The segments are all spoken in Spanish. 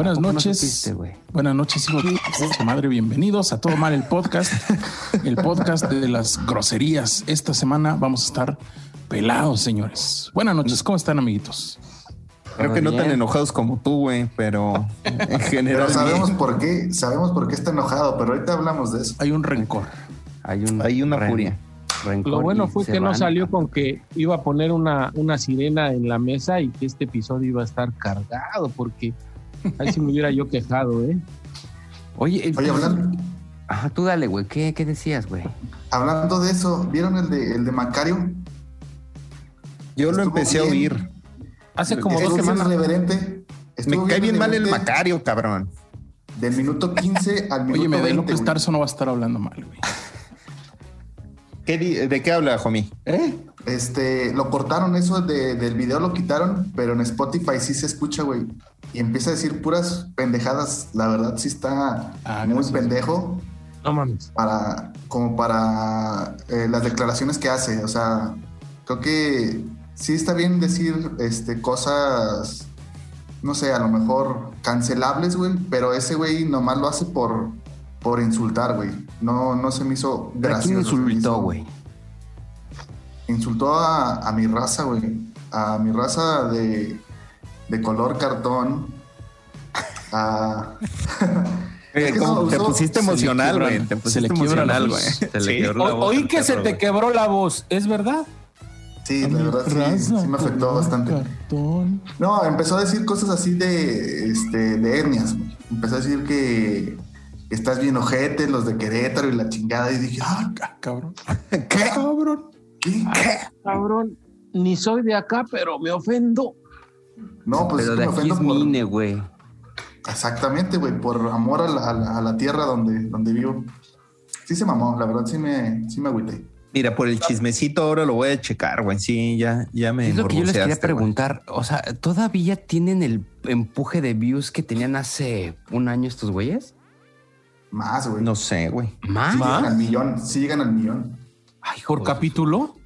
Buenas ¿Cómo no noches. supiste, güey? Buenas noches, hijo de madre. Bienvenidos a Todo Mal el podcast, el podcast de las groserías. Esta semana vamos a estar pelados, señores. Buenas noches, ¿cómo están, amiguitos? Creo que no tan enojados como tú, güey, pero en general. Pero sabemos bien. por qué, sabemos por qué está enojado, pero ahorita hablamos de eso. Hay un rencor. Hay, un Hay una ren- furia. rencor Lo bueno fue que no salió con que iba a poner una, una sirena en la mesa y que este episodio iba a estar cargado, porque ahí sí me hubiera yo quejado, ¿eh? Oye, eh, Oye, hablando, Ajá, tú dale, güey. ¿Qué, qué decías, güey? hablando de eso, ¿vieron el de, el de Macario? Yo lo empecé a oír. Hace como Estuvo dos semanas. irreverente. Me cae bien mal el Macario, cabrón. Del minuto 15 al minuto Oye, me de 20, López. Tarso no va a estar hablando mal, güey. ¿Qué di- ¿De qué habla, homie? ¿Eh? Este, lo cortaron eso de- del video, lo quitaron, pero en Spotify sí se escucha, güey. Y empieza a decir puras pendejadas. La verdad sí está Ah, muy gracias. pendejo No mames. para, como para eh, las declaraciones que hace. O sea, creo que sí está bien decir este, cosas, no sé, a lo mejor cancelables, güey, pero ese güey nomás lo hace por, por insultar, güey. No, no se me hizo ¿A quién gracioso. me insultó, güey? Insultó a, a mi raza, güey. A mi raza de, de color cartón. A... Es que no, te pusiste emocional, güey. Te se pusiste emocional, güey. Se le Sí. quebró la O- voz oí que se te quebró la voz, ¿es verdad? Sí, la verdad sí, sí me afectó bastante. cartón. No, empezó a decir cosas así de, este, de etnias. güey. Empezó a decir que estás bien ojete, los de Querétaro y la chingada. Y dije, ah, Ah, cabrón. ¿Qué? Cabrón. ¿qué? Cabrón, ni soy de acá, pero me ofendo. No, pues Pero es de que me aquí ofendo es por... Mine, güey. Exactamente, güey, por amor a la, a la- a la tierra donde, donde vivo. Sí se mamó, la verdad sí me, sí me agüité. Mira, por el chismecito ahora lo voy a checar, güey. Sí, ya, ya me Es lo que yo les quería güey. preguntar. O sea, ¿todavía tienen el empuje de views que tenían hace un año estos güeyes? Más, güey. No sé, güey. ¿Más? Sí ¿Más? llegan al millón, sí llegan al millón. Ay, ¿Por capítulo?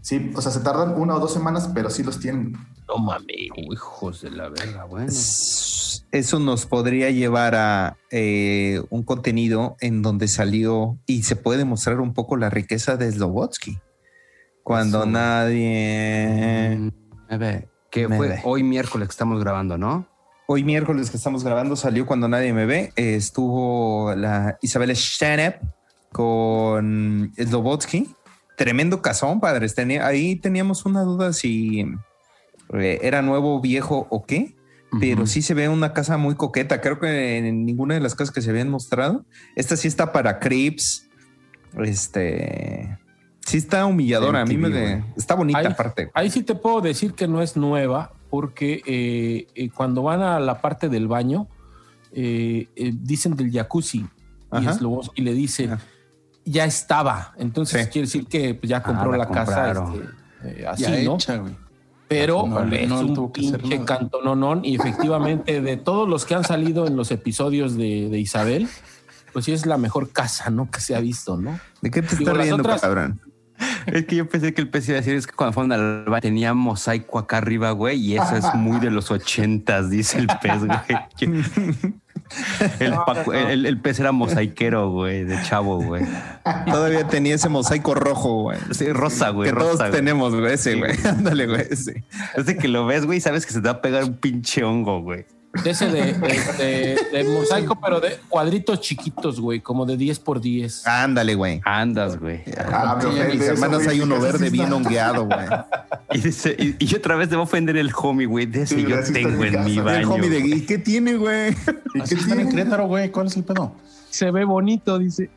Sí, o sea, se tardan una o dos semanas, pero sí los tienen. No mames. Uy, hijos de la verga, bueno. Eso nos podría llevar a eh, un contenido en donde salió y se puede mostrar un poco la riqueza de Slobotsky. Cuando Eso. nadie... Mm, a ver, que me fue ve. hoy miércoles que estamos grabando, ¿no? Hoy miércoles que estamos grabando salió Cuando nadie me ve. Eh, estuvo la Isabel Stanep con Slobotsky. Tremendo casón, padres. Tenía, ahí teníamos una duda si eh, era nuevo, viejo o qué. Pero sí se ve una casa muy coqueta. Creo que en ninguna de las casas que se habían mostrado. Esta sí está para Crips. Este. Sí está humilladora. A mí me de- está bonita Ahí- aparte. Ahí sí te puedo decir que no es nueva, porque eh, eh, cuando van a la parte del baño, eh, eh, dicen del jacuzzi Ajá. y Slobodsky le dice, Ah. ya estaba. Entonces Sí. quiere decir que pues, ya compró Ah, la la, casa este, eh, así, Ya ¿no? hecha, güey. Pero No, es no un pinche cantononón y efectivamente de todos los que han salido en los episodios de, de Isabel, pues sí es la mejor casa, ¿no? Que se ha visto, ¿no? ¿De qué te estás riendo, otras- cabrón? Es que yo pensé que el pez iba a decir es que cuando fueron al baño tenía mosaico acá arriba, güey, y eso es muy de los ochentas, dice el pez, güey. El, Paco- el- el pez era mosaiquero, güey, de chavo, güey. Todavía tenía ese mosaico rojo, güey. Sí, rosa, güey. que rosa, todos güey. tenemos, güey. Ese, güey. Ándale, güey. Ese. Es de que lo ves, güey, y sabes que se te va a pegar un pinche hongo, güey. De ese de, de- de- de mosaico, pero de cuadritos chiquitos, güey, como de 10 por 10. Ándale, güey. Andas, güey. Ah, Sí, mis hermanas hay uno verde bien hongueado, güey. Y, dice- y- y otra vez te va a ofender el homie, güey. De ese Sí, yo tengo en mi en mi casa. El baño. homie de güey. ¿y qué tiene, güey? Así están en Querétaro, güey. ¿Cuál es el pedo? Se ve bonito, dice.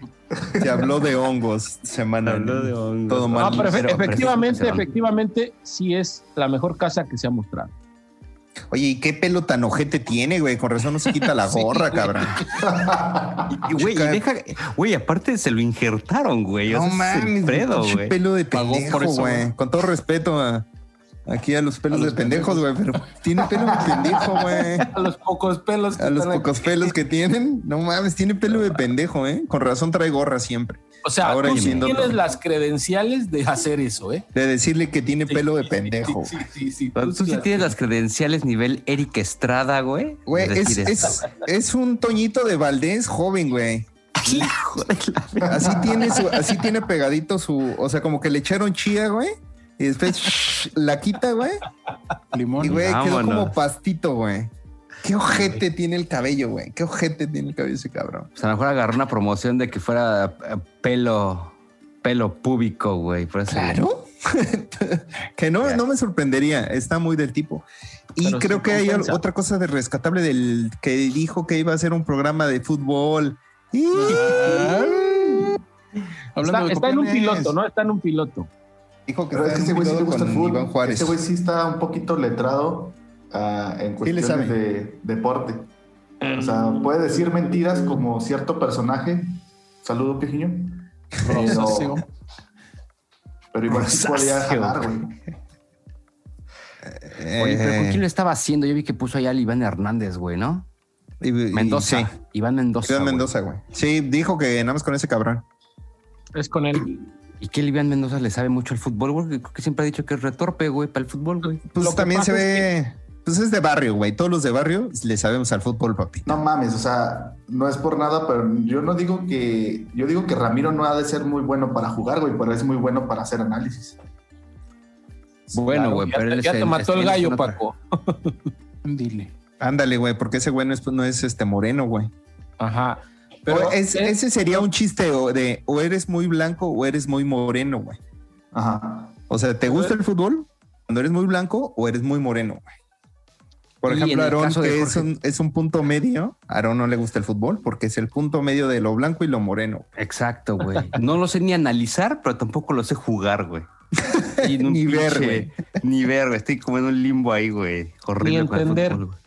Se habló de hongos semana. Habló de hongos. Todo No, mal. pero, pero- pero efectivamente, efectivamente, sí es la mejor casa que se ha mostrado. Oye, ¿y qué pelo tan ojete tiene, güey? Con razón no se quita la gorra, cabrón. Y, güey, y deja, güey, aparte se lo injertaron, güey. No es el mames, pedo, güey. pelo de Pagó pendejo, por eso, güey. güey. Con todo respeto a, aquí a los pelos A los de pendejos, güey. Pero tiene pelo de pendejo, güey. A los pocos pelos. que A los aquí. pocos pelos que tienen. No mames, tiene pelo de pendejo, ¿eh? Con razón trae gorra siempre. O sea, Ahora tú sí tienes todo. las credenciales de hacer eso, ¿eh? De decirle que tiene pelo de pendejo. Sí, sí, sí. Tú sí tienes las credenciales nivel Eric Estrada, güey. Güey, es, es, es un Toñito de Valdés joven, güey. Así tiene su, así tiene pegadito su, o sea, como que le echaron chía, güey. Y después shh, la quita, güey. Limón. Y güey, quedó como pastito, güey. Qué ojete tiene el cabello, güey. Qué ojete tiene el cabello ese cabrón. Pues a lo mejor agarró una promoción de que fuera eh, pelo, pelo púbico, güey. Por eso. Claro. que no, no me sorprendería. Está muy del tipo. Y Pero creo que hay otra cosa de rescatable del que dijo que iba a hacer un programa de fútbol. Y- Hablando Está, de está en un piloto, ¿no? Está en un piloto. Dijo que Pero es que ese güey sí le gusta el fútbol. Iván Juárez. Ese güey sí está un poquito letrado ah, en cuestiones de deporte. O sea, puede decir mentiras como cierto personaje. Saludo, Pijiño. Pero, pero igual sí podía jalar, güey. Oye, pero ¿con Eh, quién lo estaba haciendo? Yo vi que puso allá al Iván Hernández, güey, ¿no? y- y- Mendoza. sí, Iván Mendoza. Iván güey. Mendoza, güey. Sí, dijo que nada más con ese cabrón. Es con él. ¿Y que el Iván Mendoza le sabe mucho al fútbol? Porque creo que siempre ha dicho que es retorpe, güey, para el fútbol, güey. Pues Lo también se ve. Pues es de barrio, güey. Todos los de barrio le sabemos al fútbol, papi. No mames, o sea, no es por nada, pero yo no digo que. Yo digo que Ramiro no ha de ser muy bueno para jugar, güey, pero es muy bueno para hacer análisis. Bueno, güey, ya pero él es ya te el- mató el gallo, Paco. Dile. Ándale, güey, porque ese güey no es, no es este moreno, güey. Ajá. Pero Pero es- es- ese sería un chiste o de o eres muy blanco o eres muy moreno, güey. Ajá. O sea, ¿te gusta el fútbol cuando eres muy blanco o eres muy moreno, güey? Por ejemplo, Aarón, que es un, es un punto medio, a Aarón no le gusta el fútbol porque es el punto medio de lo blanco y lo moreno. Exacto, güey. No lo sé ni analizar, pero tampoco lo sé jugar, güey. Ni ver, pinche- güey. Ni ver, güey. Estoy como en un limbo ahí, güey. Horrible Ni con el entender. fútbol, güey.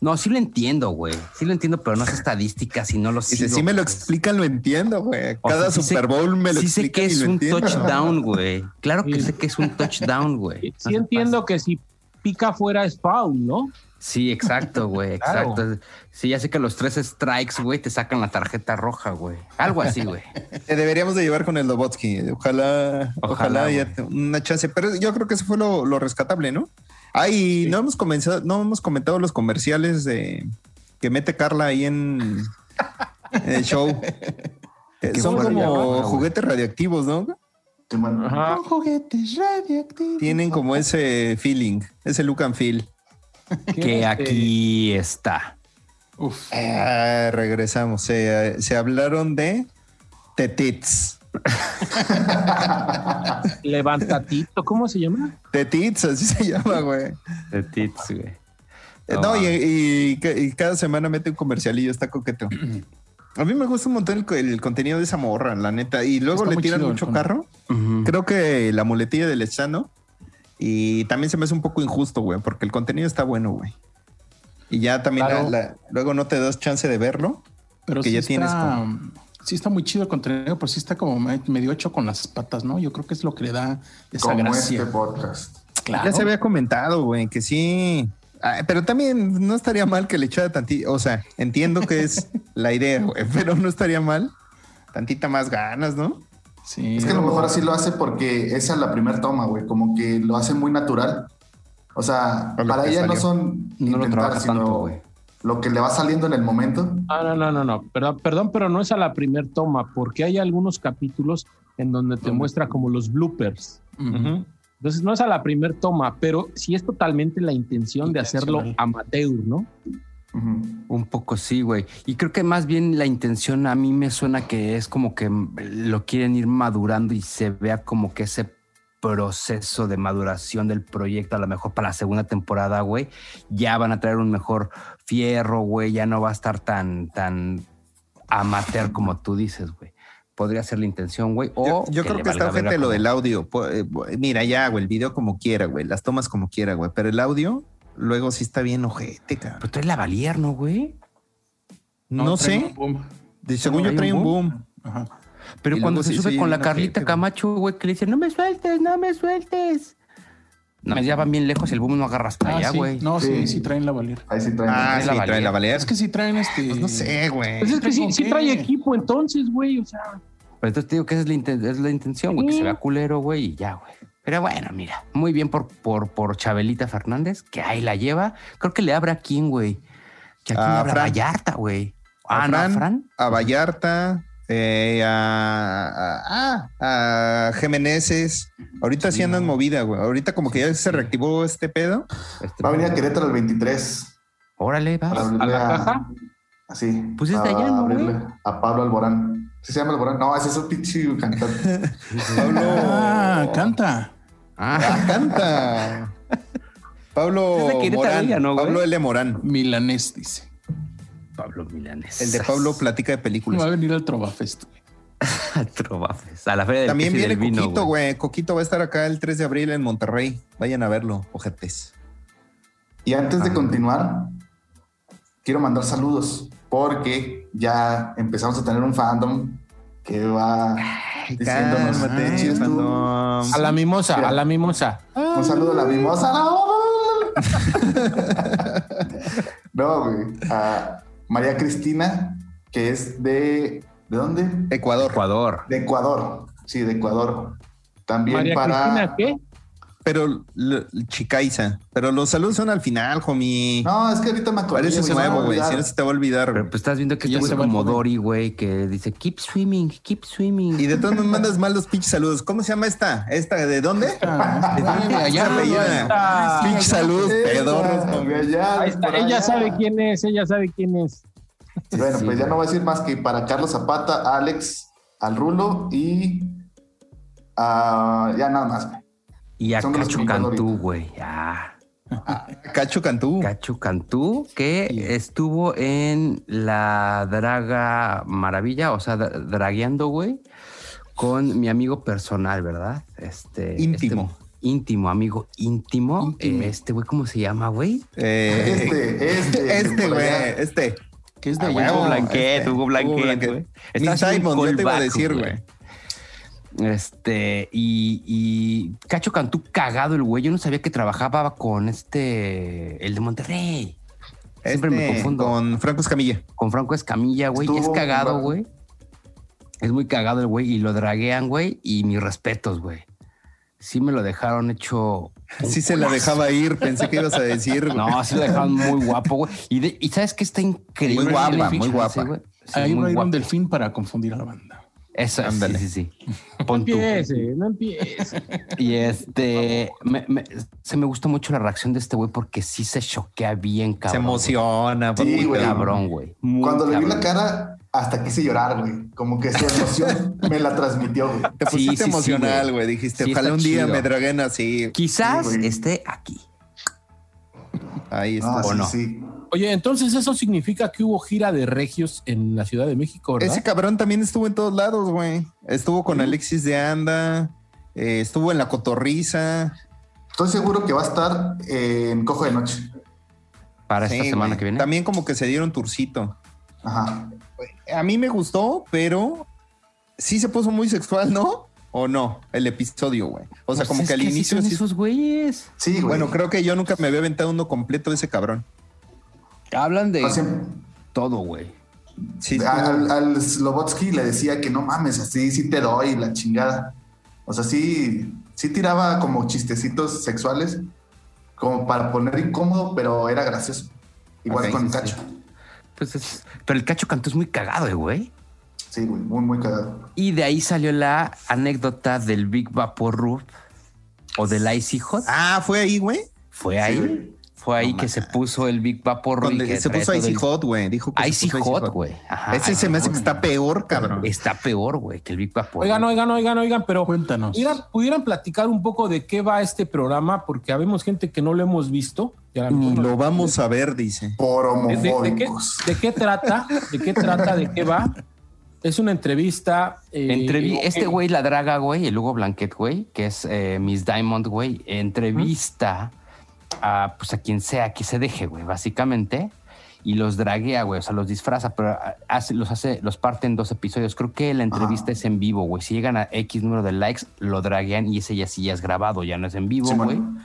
No, sí lo entiendo, güey. Sí lo entiendo, pero no es estadísticas y no lo sigo, si me lo explican, lo entiendo, güey. O Cada sea, sí sé- Super Bowl me lo sí sé que es lo un entiendo. touchdown, güey. Claro que Sí. sé que es un touchdown, güey. Sí, No sí se entiendo que si pica fuera es foul, ¿no? Sí, exacto, güey. Claro. Exacto. Sí, ya sé que los tres strikes, güey, te sacan la tarjeta roja, güey. Algo así, güey. Te deberíamos de llevar con el Lobotsky. Ojalá, ojalá, Ojalá, ya güey. te- una chance. Pero yo creo que eso fue lo, lo rescatable, ¿no? Ay, no hemos comenzado, no hemos comentado los comerciales de que mete Carla ahí en, en el show. Eh, Son como juguetes radioactivos, ¿no? Ajá. Juguetes radioactivos. Tienen como ese feeling, ese look and feel. Que Este, aquí está. Uf. Ah, regresamos. Se, se hablaron de tetits. Levantatito, ¿cómo se llama? Tetits, así se llama, güey. De tits, güey. Eh, No No, y, y y cada semana mete un comercialillo, está coqueto. A mí me gusta un montón el, co- el contenido de esa morra, la neta. Y luego Está le tiran chido mucho con- carro. Creo que la muletilla del Echano. Y también se me hace un poco injusto, güey, porque el contenido está bueno, güey. Y ya también Claro. la- la- luego no te das chance de verlo. Pero sí ya está, tienes sí está muy chido el contenido, pero sí está como me- medio hecho con las patas, ¿no? Yo creo que es lo que le da esa como gracia. este podcast. Claro. Ya se había comentado, güey, que sí. Ah, pero también no estaría mal que le echara tantito. O sea, entiendo que es la idea, güey, pero no estaría mal. Tantita más ganas, ¿no? Sí. Es que a lo mejor así lo hace porque esa es la primera toma, güey. Como que lo hace muy natural. O sea, para ella no son No lo sino tanto, güey. Lo que le va saliendo en el momento. Ah, no, no, no, no. Perdón, perdón, pero no es a la primer toma, porque hay algunos capítulos en donde te muestra como los bloopers. Entonces no es a la primer toma, pero sí es totalmente la intención de hacerlo amateur, ¿no? Un poco sí, güey. Y creo que más bien la intención a mí me suena que es como que lo quieren ir madurando y se vea como que ese proceso de maduración del proyecto, a lo mejor para la segunda temporada, güey, ya van a traer un mejor fierro, güey, ya no va a estar tan, tan amateur como tú dices, güey. Podría ser la intención, güey. Yo, O yo que creo que está verga lo del audio. Eh, Mira, ya, güey, el video como quiera, güey, las tomas como quiera, güey, pero el audio luego sí está bien ojete, cabrón. Pero trae la Valier, ¿no, güey? No, trae sé, un boom. de- según yo ¿Trae un un boom. Ajá. Pero Y cuando luego se sí sube con la Carlita. Camacho, güey, que le dice, no me sueltes, no me sueltes. No, ya van bien lejos el boom no agarra hasta Ah, allá, sí. güey. No, sí, Sí. sí traen la Valier. Ahí sí traen. Ah, sí, la trae Valier. la Valier. Es que sí traen este. Pues no sé, güey. Pues es que sí, ¿con sí trae equipo entonces, güey. O sea, Pero entonces te digo que esa es la, inten- es la intención, güey, que se vea culero, güey, y ya, güey. Pero bueno, mira, muy bien por, por, por Chabelita Fernández, que ahí la lleva. Creo que le abre a quién, güey. Que aquí le A abre a Fran. Vallarta, güey. A Ah, no, Fran. a Vallarta, eh, a, a, Jiménezes. Ahorita sí, Sí, andan no. movida, güey. Ahorita como que ya se reactivó este pedo. Este, Va a venir a Querétaro el 23. Órale, abrirle ¿A la caja? Así. Pues es de allá, ¿no, abrirle güey? A Pablo Alborán. ¿Sí se llama Alborán? No, ese es un pinche cantante. Pablo. Ah, canta. Ah, Ah, canta. Pablo Es de Querétaro Morán. ella, ¿no, güey? Pablo L. Morán. Milanés, dice. Pablo Milanes. El de Pablo platica de Va a películas. venir al Trovafest. güey. Trovafes. A la feria del También viene del vino, Coquito, güey. Coquito va a estar acá el 3 de abril en Monterrey. Vayan a verlo, ojetes. Y antes de continuar, quiero mandar saludos porque ya empezamos a tener un fandom que va diciéndonos. A la mimosa, a la mimosa. Un saludo a la mimosa. No, güey. A María Cristina, que es de. ¿De dónde? Ecuador. Ecuador. De Ecuador. Sí, de Ecuador. También María para. Cristina, ¿qué? Pero Chicaiza. Pero los saludos son al final, homie. No, es que ahorita me acordé. Pareces nuevo, güey. Si no se te va a olvidar. Pero pues estás viendo que va el como. Dory, güey, que dice keep swimming, keep swimming. Y de todos me mandas mal los pinches saludos. ¿Cómo se llama esta? ¿Esta de dónde? Ah, allá. Pinches saludos pedorros. ella sabe quién es, ella sabe quién es. Bueno, Sí, pues ya no voy a decir más que para Carlos Zapata, Alex, al Rulo y ah, ya nada más. Y a Cacho Cantú, güey. Ah. Cacho Cantú. Cacho Cantú, que estuvo en la Draga Maravilla, o sea, dra- dragueando, güey, con mi amigo personal, ¿verdad? Este. Íntimo. este- íntimo, amigo íntimo. Íntimo. Eh, Este güey, ¿cómo se llama, güey? Eh, Este, este. este, güey. Este. Que es de Ah. Hugo Blanquet, este, Hugo Blanquet, güey. Está Diamond, yo te iba a decir, güey. Este, y, y Cacho Cantú cagado el güey. Yo no sabía que trabajaba con este, el de Monterrey. Siempre me Este, confundo. Con Franco Escamilla. Con Franco Escamilla, güey. y Es cagado, güey. Es muy cagado el güey y lo draguean, güey. Y mis respetos, güey. Sí me lo dejaron hecho. Sí se la dejaba ir. Pensé que ibas a decir. güey. No, sí lo dejaron muy guapo, güey. Y, de- y sabes que está increíble. Muy guapa, muy guapa. ese, güey. Sí, Ahí muy a ir un delfín para confundir a la banda. Eso, Ándale. sí, sí, sí. No Pon tú. empiece, no empiece. Y este, me- me- se me gustó mucho la reacción de este güey porque sí se choquea bien, Se cabrón. emociona. Sí, muy güey. cabrón, güey. Muy Cuando le vi la cara, hasta quise llorar, güey. Como que su emoción me la transmitió, güey. Te pusiste sí, sí, emocional, güey. güey. Dijiste, Sí, ojalá un día chido. me draguen así. Quizás esté aquí. Ahí está. Ah, ¿O sí, no? Oye, entonces eso significa que hubo gira de regios en la Ciudad de México, ¿verdad? Ese cabrón también estuvo en todos lados, güey. Estuvo con Alexis de Anda. eh, estuvo en la cotorriza. Estoy seguro que va a estar en Cojo de Noche. Para esta semana güey. que viene. También como que se dieron turcito. Ajá. A mí me gustó, pero sí se puso muy sexual, ¿no? ¿O no? El episodio, güey. O sea, Pues como es que al inicio son esos güeyes. Sí, güey. Bueno, creo que yo nunca me había aventado uno completo de ese cabrón. Hablan de todo, güey. Sí, al, al Slobotsky le decía que no mames, así sí te doy la chingada. O sea, sí, sí tiraba como chistecitos sexuales, como para poner incómodo, pero era gracioso. Igual con sí, Cacho. Pues es- pero el cacho cantó es muy cagado, eh, güey. Sí, güey, muy, muy cagado. Y de ahí salió la anécdota del Big Vapor Rub o del Icy Hot. Ah, fue ahí, güey. Fue ahí. güey. Fue ahí No que se puso el Big Vapor Donde que se puso Icy Hot, güey. Dijo que se Icy Hot, güey. Ese se me hace que está peor, cabrón. Está peor, güey, que el Big Vapor. Oigan, oigan, oigan, oigan, pero Cuéntanos. ¿pudieran, pudieran platicar un poco de qué va este programa, porque habemos gente que no lo hemos visto. Ni lo vamos a ver, dice. Por ¿De, de- de qué, homofóbicos. de qué trata? ¿De qué trata? ¿De qué va? Es una entrevista. eh, Entrevi- eh, este güey la draga, güey, el Hugo Blanquet, güey, que es eh, Miss Diamond, güey, entrevista a, pues, a quien sea que se deje, güey, básicamente, y los draguea, güey, o sea, los disfraza, pero ah, hace, los hace, los parte en dos episodios. Creo que la entrevista Ajá. es en vivo, güey. Si llegan a X número de likes, lo draguean y ese ya sí ya es grabado, ya no es en vivo, Sí, güey. bueno.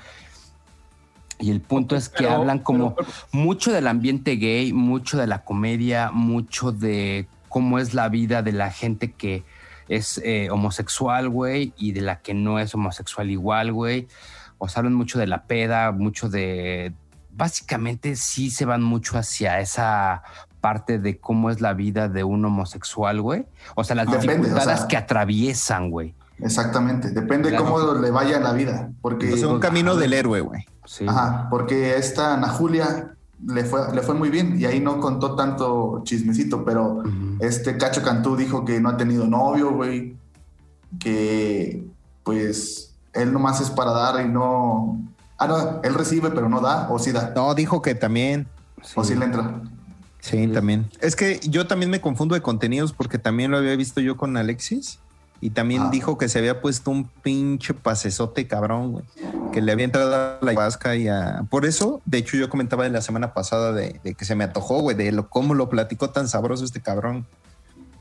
Y el punto es que Pero- hablan como pero- mucho del ambiente gay, mucho de la comedia, mucho de cómo es la vida de la gente que es eh, homosexual, güey, y de la que no es homosexual igual, güey. O sea, hablan mucho de la peda, mucho de... Básicamente sí se van mucho hacia esa parte de cómo es la vida de un homosexual, güey. O sea, las Depende, dificultades o sea, que atraviesan, güey. Exactamente, depende Claro. cómo le vaya la vida, porque sea, un camino del héroe, güey. Sí. Ajá, porque esta Ana Julia le fue, le fue muy bien y ahí no contó tanto chismecito, pero Ujú. este Cacho Cantú dijo que no ha tenido novio, güey, que pues él nomás es para dar y no... Ah, no, él recibe pero no da, o sí da, No, dijo que también. o sí le entra. Sí, también. Es que yo también me confundo de contenidos porque también lo había visto yo con Alexis y también Ah. dijo que se había puesto un pinche pasesote cabrón, güey. Que le había entrado a la vasca y a... Por eso, de hecho, yo comentaba en la semana pasada de, de que se me antojó, güey, de lo, cómo lo platicó tan sabroso este cabrón.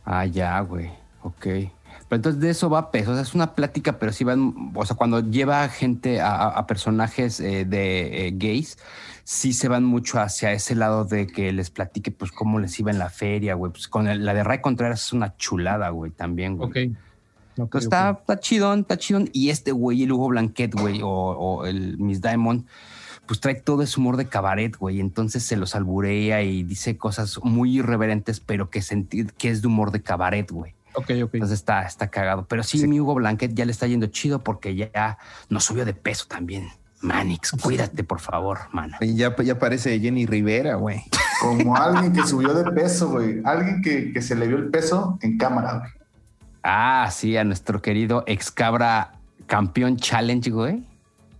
Ah, ya, güey. Ok. Pero entonces de eso va peso. O sea, es una plática, pero sí van. O sea, cuando lleva gente a, a- personajes eh, de eh, gays, sí se van mucho hacia ese lado de que les platique, pues, cómo les iba en la feria, güey. Pues con el- la de Ray Contreras es una chulada, güey, también, güey. Ok. Ok, Entonces está, está chidón, está chidón. Y este güey, el Hugo Blanquet, güey, o, o el Miss Diamond, pues trae todo ese humor de cabaret, güey. Entonces se los alburea y dice cosas muy irreverentes, pero que, que es de humor de cabaret, güey. Ok, ok. Entonces está, está cagado. Pero sí, Sí. mi Hugo Blanquet ya le está yendo chido porque ya nos subió de peso también. Manix, cuídate, por favor, mana. Y ya, ya parece Jenny Rivera, güey. Como alguien que subió de peso, güey, alguien que, que se le vio el peso en cámara, güey. Ah, sí, a nuestro querido ex cabra campeón challenge, güey.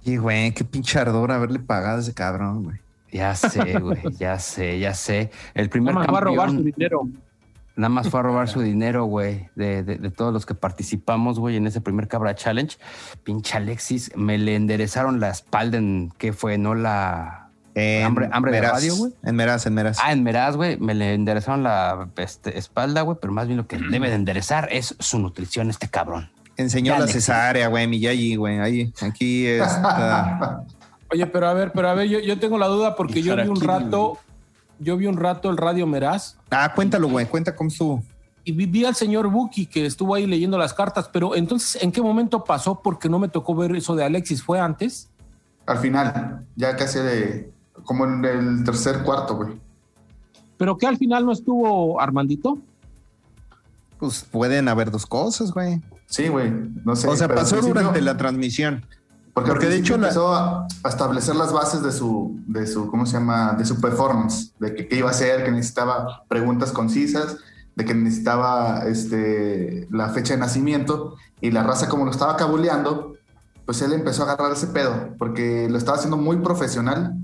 Y, güey, qué pinche ardor haberle pagado a ese cabrón, güey. Ya sé, güey, ya sé, ya sé. El primer Nada más va a robar su campeón dinero. Nada más fue a robar su dinero, güey, de, de- de todos los que participamos, güey, en ese primer cabra challenge. Pinche Alexis, me le enderezaron la espalda en, ¿qué fue? No la... En Hambre- hambre de Meraz, radio, güey. En Meraz, en Meraz. Ah, en Meraz, güey, me le enderezaron la este, espalda, güey, pero más bien lo que debe de enderezar es su nutrición, este cabrón. Enseñó Ya, la Alexis. cesárea, güey, Miyagi, güey. Ahí, aquí está. Oye, pero a ver, pero a ver, yo, yo tengo la duda porque Y yo vi un rato, yo vi un rato el Radio Meraz ah, cuéntalo, güey. Cuenta cómo estuvo. y vi, vi al señor Buki que estuvo ahí leyendo las cartas, pero entonces, ¿en qué momento pasó? Porque no me tocó ver eso de Alexis, ¿fue antes? Al final, ya casi de, como en el tercer cuarto, güey. ¿Pero que al final no estuvo Armandito? Pues pueden haber dos cosas, güey. Sí, güey, no sé. o sea, pasó durante la transmisión. Porque, porque de hecho la- empezó a, a establecer las bases de su, de su, ¿cómo se llama? De su performance, de que qué iba a hacer, que necesitaba preguntas concisas, de que necesitaba este, la fecha de nacimiento y la raza como lo estaba cabuleando, pues él empezó a agarrar ese pedo, porque lo estaba haciendo muy profesional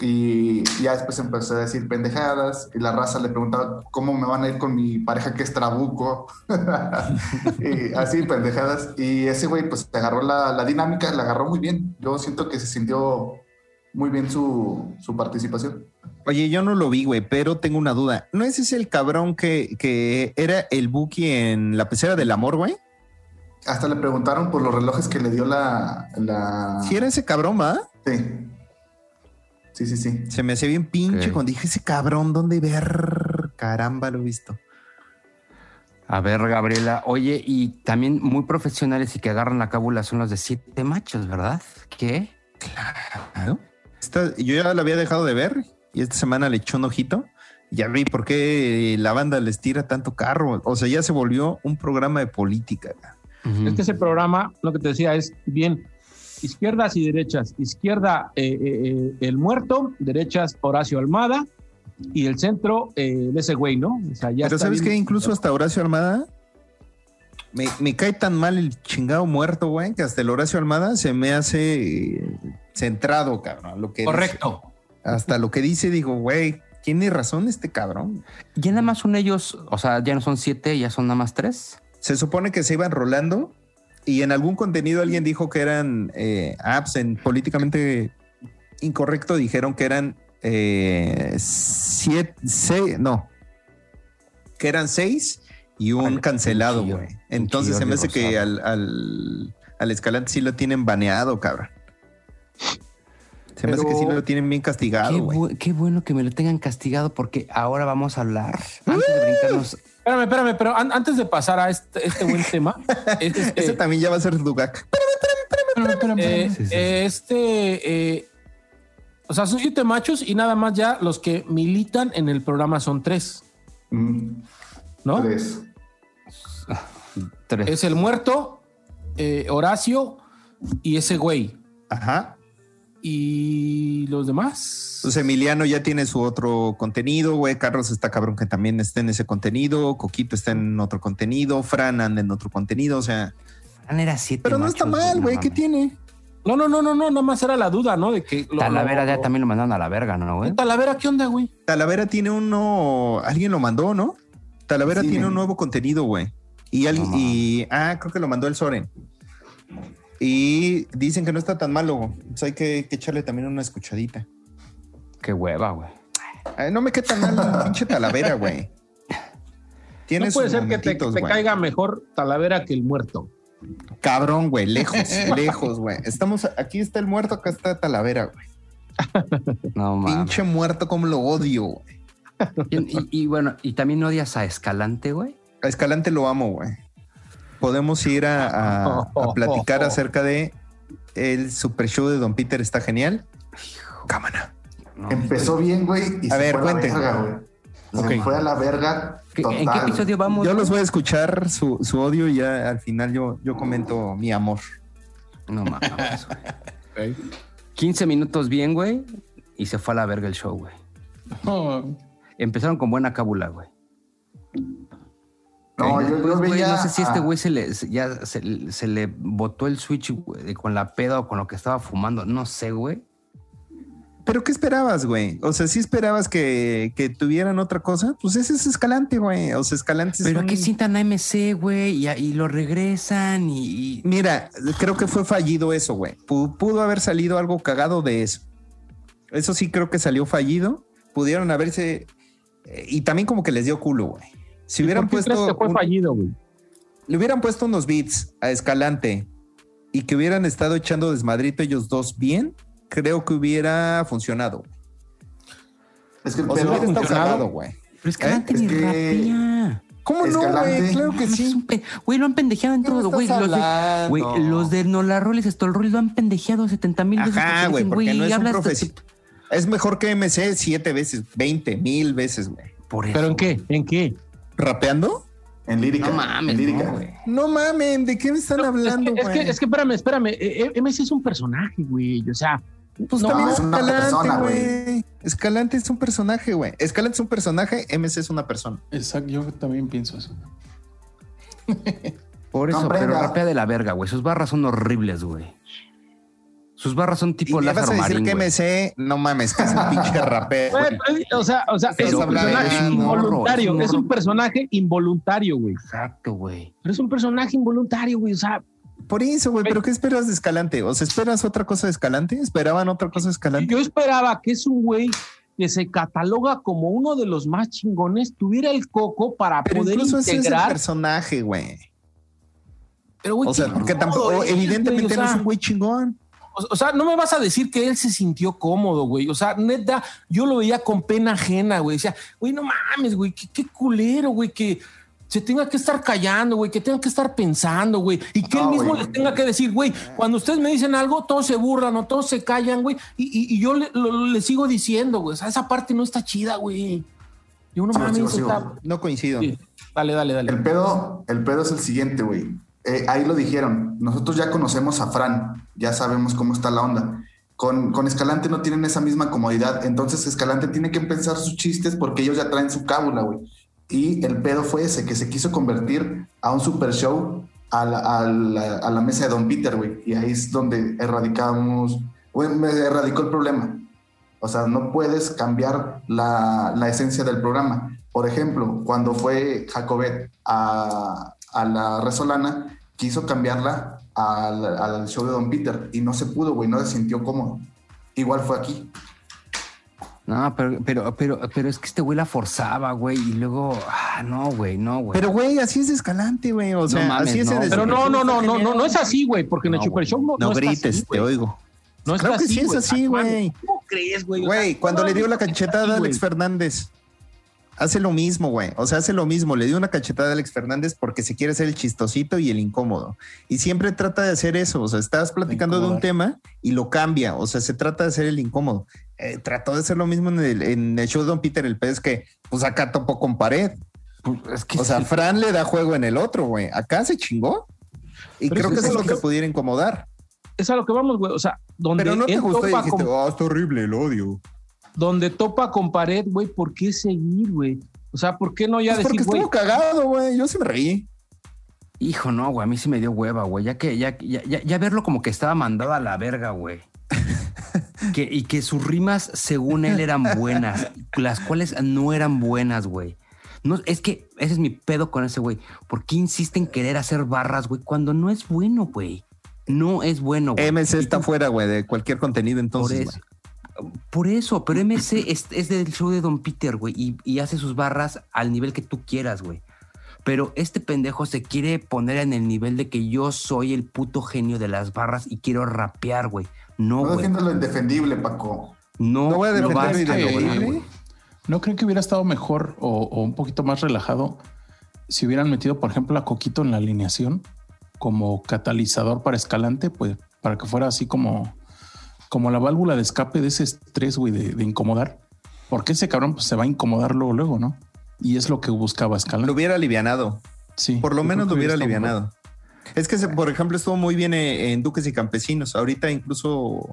y ya después empezó a decir pendejadas y la raza le preguntaba cómo me van a ir con mi pareja que es trabuco y así pendejadas y ese güey pues agarró la, la dinámica la agarró muy bien yo siento que se sintió muy bien su, su participación Oye, yo no lo vi, güey, pero tengo una duda. ¿No ese es el cabrón que, que era el Buki en la pecera del amor, güey? hasta le preguntaron por los relojes que le dio la la era ese cabrón, ¿va? sí sí sí sí Se me hacía bien pinche cuando dije ese cabrón, ¿dónde ver? Caramba, lo he visto. A ver, Gabriela, oye, y también muy profesionales y que agarran la cábula son los de siete machos, ¿verdad? ¿Qué? Claro. Esta- yo ya la había dejado de ver y esta semana le echó un ojito. Ya vi por qué la banda les tira tanto carro. O sea, ya se volvió un programa de política. Es que ese programa, lo que te decía, es bien izquierdas y derechas. Izquierda, eh, eh, eh, el muerto, derechas, Horacio Almada, y el centro, eh, ese güey, ¿no? O sea, ya Pero está ¿sabes qué? Incluso hasta Horacio Almada me, me cae tan mal el chingado muerto, güey, que hasta el Horacio Almada se me hace centrado, cabrón. Lo que Correcto. dice. hasta lo que dice, digo, güey, tiene razón este cabrón. Ya nada más son ellos, o sea, ya no son siete, ya son nada más tres. Se supone que se iban rolando y en algún contenido alguien dijo que eran eh, apps en políticamente incorrecto, dijeron que eran eh, siete, seis, no, que eran seis y un cancelado, güey. Entonces se me hace que al, al, al Escalante sí lo tienen baneado, cabrón. Se me hace que sí lo tienen bien castigado, Qué, güey. bu- qué bueno que me lo tengan castigado porque ahora vamos a hablar. Antes de brincarnos. Espérame, espérame, pero an- antes de pasar a este, este buen tema, este, este, Ese también ya va a ser Dugac. Espérame, espérame, eh, espérame. Sí, sí. eh, este, eh, o sea, son siete machos y nada más ya los que militan en el programa son tres, Mm, ¿no? tres. Tres. Es el muerto, eh, Horacio y ese güey. Ajá. Y los demás. Pues Emiliano ya tiene su otro contenido, güey. Carlos está cabrón que también está en ese contenido. Coquito está en otro contenido. Fran anda en otro contenido. O sea, Fran era siete pero no está mal, güey. ¿Qué tiene? No, no, no, no, no, nada más era la duda, ¿no? De que lo- Talavera lo- ya también lo mandaron a la verga, ¿no, güey? Talavera, ¿qué onda, güey? Talavera tiene uno. Alguien lo mandó, ¿no? Talavera Sí, tiene un nuevo contenido, güey. Y alguien. No y. Ah, creo que lo mandó el Soren. Y dicen que no está tan malo. Pues hay que, que echarle también una escuchadita. Qué hueva, güey. Ay, no me queda tan mal, pinche Talavera, güey. Tiene No puede ser que te, güey. caiga mejor Talavera que el muerto. Cabrón, güey, lejos, lejos, güey. Estamos, aquí está el muerto, acá está Talavera, güey. No mames. Pinche muerto, como lo odio, güey. Y, y- y bueno, y también odias a Escalante, güey. A Escalante lo amo, güey. Podemos ir a, a- a platicar acerca de el super show de Don Peter, está genial. Cámara. No. Empezó bien, güey, y A se ver, fue a la verga, güey. Se Ok. fue a la verga ¿Qué- total. ¿En qué episodio vamos? Yo los voy a escuchar su, su odio y ya al final yo, yo comento mi amor. No mames. güey. 15 minutos bien, güey. Y se fue a la verga el show, güey. Empezaron con buena cábula, güey. No, yo, veía no sé si este güey se le, ya se, se le botó el switch con la peda o con lo que estaba fumando. No sé, güey. Pero ¿qué esperabas, güey? O sea, ¿sí esperabas que, que tuvieran otra cosa? Pues ese es Escalante, güey. O sea, Escalante es Pero un- aquí sientan a MC, güey, y, y lo regresan y, y- Mira, creo que fue fallido eso, güey. Pu- Pudo haber salido algo cagado de eso. Eso sí creo que salió fallido. Pudieron haberse... eh, Y también como que les dio culo, güey. Si hubieran ¿Por qué crees puesto... que fue un- fallido, güey? le hubieran puesto unos beats a Escalante y que hubieran estado echando desmadrito ellos dos bien, creo que hubiera funcionado. Es que el O sea, pedo- hubiera estado funcionado. güey. Pero Escalante Es ni que- rapea. ¿Cómo no, güey? Claro que Es sí. un pe- Güey, lo han pendejeado en ¿Qué me todo, güey. Los de, güey, los de Nola Roll y Stol Roll lo han pendejeado 70 mil veces. Ajá, güey, porque no es un profesional. Es mejor que MC siete veces, 20 mil veces, güey. Por eso. ¿Pero en qué? ¿En qué? ¿Rapeando? en lírica. No mames, en lírica. no, mamen, ¿de qué me están hablando, es, que, es, que, es que espérame, espérame. eh, eh, MC es un personaje, güey. O sea, Pues no, también es Escalante, persona, güey. Escalante es un personaje, güey. Escalante es un personaje, MC es una persona. exacto, yo también pienso eso. Por eso, pero rapea de la verga, güey. Sus barras son horribles, güey. Sus barras son Y tipo me vas a decir Marín, que. MC, no mames, que es un pinche rapero. güey, o sea, o sea, es un personaje de un morro, involuntario. es un Es un morro. personaje involuntario, güey. Exacto, güey. Pero es un personaje involuntario, güey. O sea, Por eso, güey, pero ¿qué esperas de Escalante? ¿O sea, esperas otra cosa de Escalante? ¿Esperaban otra cosa de Escalante? yo esperaba que es un güey que se cataloga como uno de los más chingones, tuviera el coco para Pero poder incluso ese es el integrar. personaje, güey. Pero, güey, O sea, porque tampoco, es, evidentemente no es un güey chingón. O, o sea, no me vas a decir que él se sintió cómodo, güey. O sea, neta, yo lo veía con pena ajena, güey. Decía, güey, no mames, güey, qué, qué culero, güey, que se tenga que estar callando, güey, que tenga que estar pensando, güey. Y que él mismo les tenga que decir, güey, cuando ustedes me dicen algo, todos se burlan o todos se callan, güey. Y, y- y yo le, lo- le sigo diciendo, güey. O sea, esa parte no está chida, güey. Yo no mames, está-. No coincido. Dale, dale, dale. El pedo, el pedo es el siguiente, güey. Eh, ahí lo dijeron. Nosotros ya conocemos a Fran, ya sabemos cómo está la onda. Con, con Escalante no tienen esa misma comodidad. Entonces Escalante tiene que pensar sus chistes porque ellos ya traen su cábula, güey. Y el pedo fue ese, que se quiso convertir a un super show a la, mesa de Don Peter, güey. Y ahí es donde erradicamos, güey, me erradicó el problema. O sea, no puedes cambiar la esencia del programa. Por ejemplo, cuando fue Jacobet a, a la Resolana, quiso cambiarla al, al show de Don Peter y no se pudo, güey, no se sintió cómodo. Igual fue aquí. No, pero, pero, pero, pero es que este güey la forzaba, güey. Y luego, ah, no, güey, no, güey. Pero, güey, así es Escalante, güey. O sea, mames, así es no, Pero no, no, no, no, no, no es así, güey, porque en el Super. Show no, No grites, así, te oigo. No Claro está que sí es así, güey. ¿Cómo crees, güey? Güey, cuando no, le dio la cachetada a Alex. Fernández, hace lo mismo, güey. O sea, hace lo mismo. Le dio una cachetada a Alex Fernández porque se quiere hacer el chistosito y el incómodo. Y siempre trata de hacer eso. O sea, estás platicando de un tema y lo cambia. O sea, se trata de hacer el incómodo. Eh, trató de hacer lo mismo en el, en el show de Don Peter el pez que, pues acá topó con pared. Pues, es que O sea, sí. Fran le da juego en el otro, güey. Acá se chingó. Y Pero creo que es eso es lo que pudiera incomodar. Es a lo que vamos, güey. O sea, donde Pero no te gustó y dijiste, con- oh, está horrible el odio. Donde topa con pared, güey, ¿por qué seguir, güey? O sea, ¿por qué no ya Pues porque decir, güey? estuvo cagado, güey. Yo sí me reí. Hijo, no, güey, a mí sí me dio hueva, güey. Ya que, ya, ya, ya, ya verlo como que estaba mandado a la verga, güey. que, y que sus rimas, según él, eran buenas, las cuales no eran buenas, güey. No, es que ese es mi pedo con ese güey. ¿Por qué insiste en querer hacer barras, güey, cuando no es bueno, güey? No es bueno, güey. MC está tú- fuera, güey, de cualquier contenido Por entonces. eso, por eso, pero MC es, es del show de Don Peter, güey, y, y hace sus barras al nivel que tú quieras, güey. Pero este pendejo se quiere poner en el nivel de que yo soy el puto genio de las barras y quiero rapear, güey. No, No güey. lo indefendible, Paco. No, No voy a defender a lograr, güey. ¿No creen que hubiera estado mejor o, o un poquito más relajado si hubieran metido, por ejemplo, a Coquito en la alineación como catalizador para Escalante? Pues para que fuera así como, como la válvula de escape de ese estrés, güey, de, de incomodar. Porque ese cabrón pues, se va a incomodar luego, luego, ¿no? Y es lo que buscaba Lo Escalante. hubiera alivianado. Sí, Por lo menos lo hubiera alivianado. Es que, se- por ejemplo, estuvo muy bien eh, en Duques y Campesinos. Ahorita incluso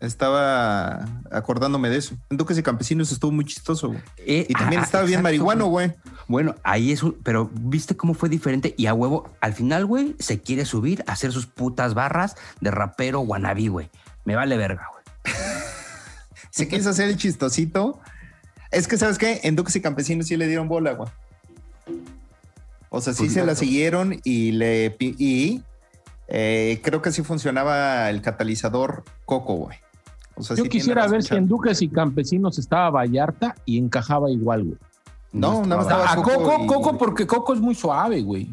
estaba acordándome de eso. En Duques y Campesinos estuvo muy chistoso. güey. Eh, Y también ah, estaba bien marihuano, güey. Bueno, ahí es, un- pero viste cómo fue diferente y a huevo, al final, güey, se quiere subir a hacer sus putas barras de rapero wannabe, güey. Me vale verga, güey. Se quiso hacer el chistosito. Es que, ¿sabes qué? En Duques y Campesinos sí le dieron bola, güey. O sea, sí Pues se la siguieron y le... pi- Y eh, creo que sí funcionaba el catalizador Coco, güey. O sea, Yo sí quisiera ver si en. Duques y Campesinos estaba Vallarta y encajaba igual, güey. No, nada más estaba- estaba A Coco, y- Coco, porque Coco es muy suave, güey.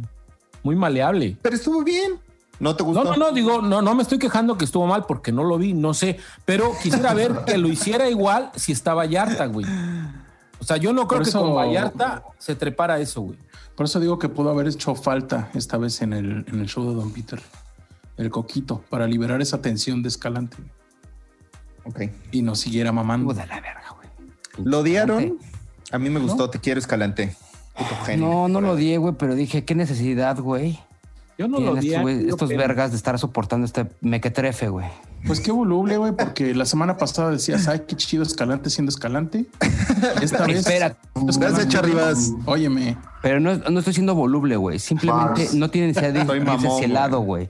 Muy maleable. Pero estuvo bien. ¿No te gustó? No, no, no, digo, no, no me estoy quejando que estuvo mal porque no lo vi, no sé, pero quisiera ver que lo hiciera igual si está Vallarta, güey. O sea, yo no creo Por que eso- con Vallarta se trepara eso, güey. Por eso digo que pudo haber hecho falta esta vez en el, en el show de Don Peter. El coquito, para liberar esa tensión de Escalante Ok. y no siguiera mamando. Puta la verga, güey. ¿Lo odiaron? A mí me gustó. Te quiero, Escalante. Puto genio. No, no lo odié, güey, pero dije, qué necesidad, güey. Yo no lo vi. estos, vergas de estar soportando este mequetrefe, güey. Pues qué voluble, güey, porque la semana pasada decías, ay, qué chido Escalante siendo Escalante. Esta vez. Espera. Gracias, Charribas. Óyeme, Pero no, no estoy siendo voluble, güey. Simplemente Fars. no tiene necesidad de irse hacia el lado, güey.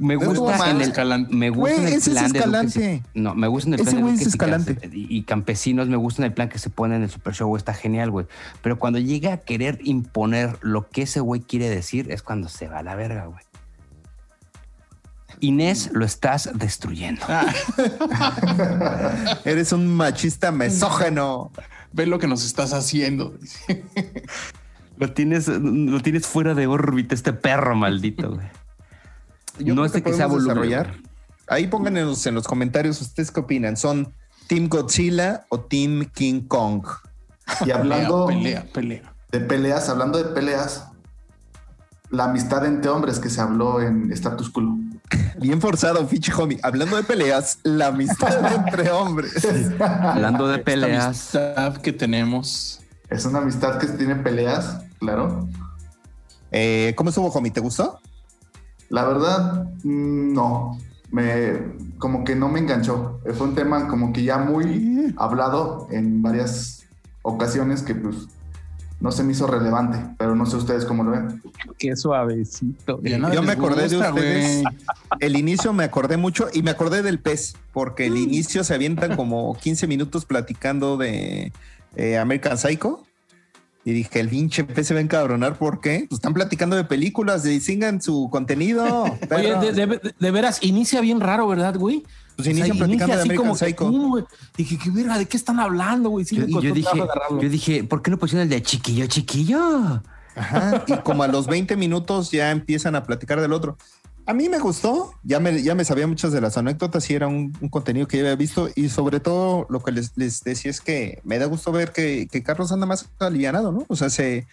Me gusta en el Escalante. Me gusta en el ese es plan de. No, me gusta en el Ese plan de es Escalante. Y, y campesinos. Me gusta en el plan que se pone en el Super Show. Está genial, güey. Pero cuando llega a querer imponer lo que ese güey quiere decir, es cuando se va a la verga, güey. Inés, lo estás destruyendo. Eres un machista mesógeno. ve lo que nos estás haciendo. Lo tienes, lo tienes fuera de órbita, este perro maldito, güey. Yo no creo es de que sea desarrollar. Ahí pónganos en los comentarios ustedes qué opinan. ¿Son Team Godzilla o Team King Kong? Y hablando pelea, pelea. de peleas, hablando de peleas, la amistad entre hombres que se habló en Status Quo. Bien forzado, Fichi Homie. Hablando de peleas, la amistad entre hombres. Hablando de Esta peleas. amistad que tenemos. Es una amistad que tiene peleas, claro. Eh, ¿Cómo estuvo, Homie? ¿Te gustó? La verdad, mm, no. Me, como que no me enganchó. Fue un tema como que ya muy hablado en varias ocasiones que pues no se me hizo relevante, pero no sé ustedes cómo lo ven. Qué suavecito. Yo me acordé de ustedes. El inicio me acordé mucho y me acordé del pez, porque el inicio se avientan como 15 minutos platicando de eh, American Psycho. Y dije, el pinche se va a encabronar, ¿por qué? Pues están platicando de películas, de sigan su contenido. Oye, de, de- de veras, inicia bien raro, ¿verdad, güey? Pues inician platicando de así American como que, Psycho. Dije, qué verga, ¿de qué están hablando, güey? Sí, Yo, yo dije, yo dije, ¿por qué no pusieron el de chiquillo, chiquillo? Ajá, y como a los 20 minutos ya empiezan a platicar del otro. A mí me gustó, ya me, ya me sabía muchas de las anécdotas y era un, un contenido que ya había visto y sobre todo lo que les, les decía es que me da gusto ver que, que Carlos anda más alivianado, ¿no? O sea, se,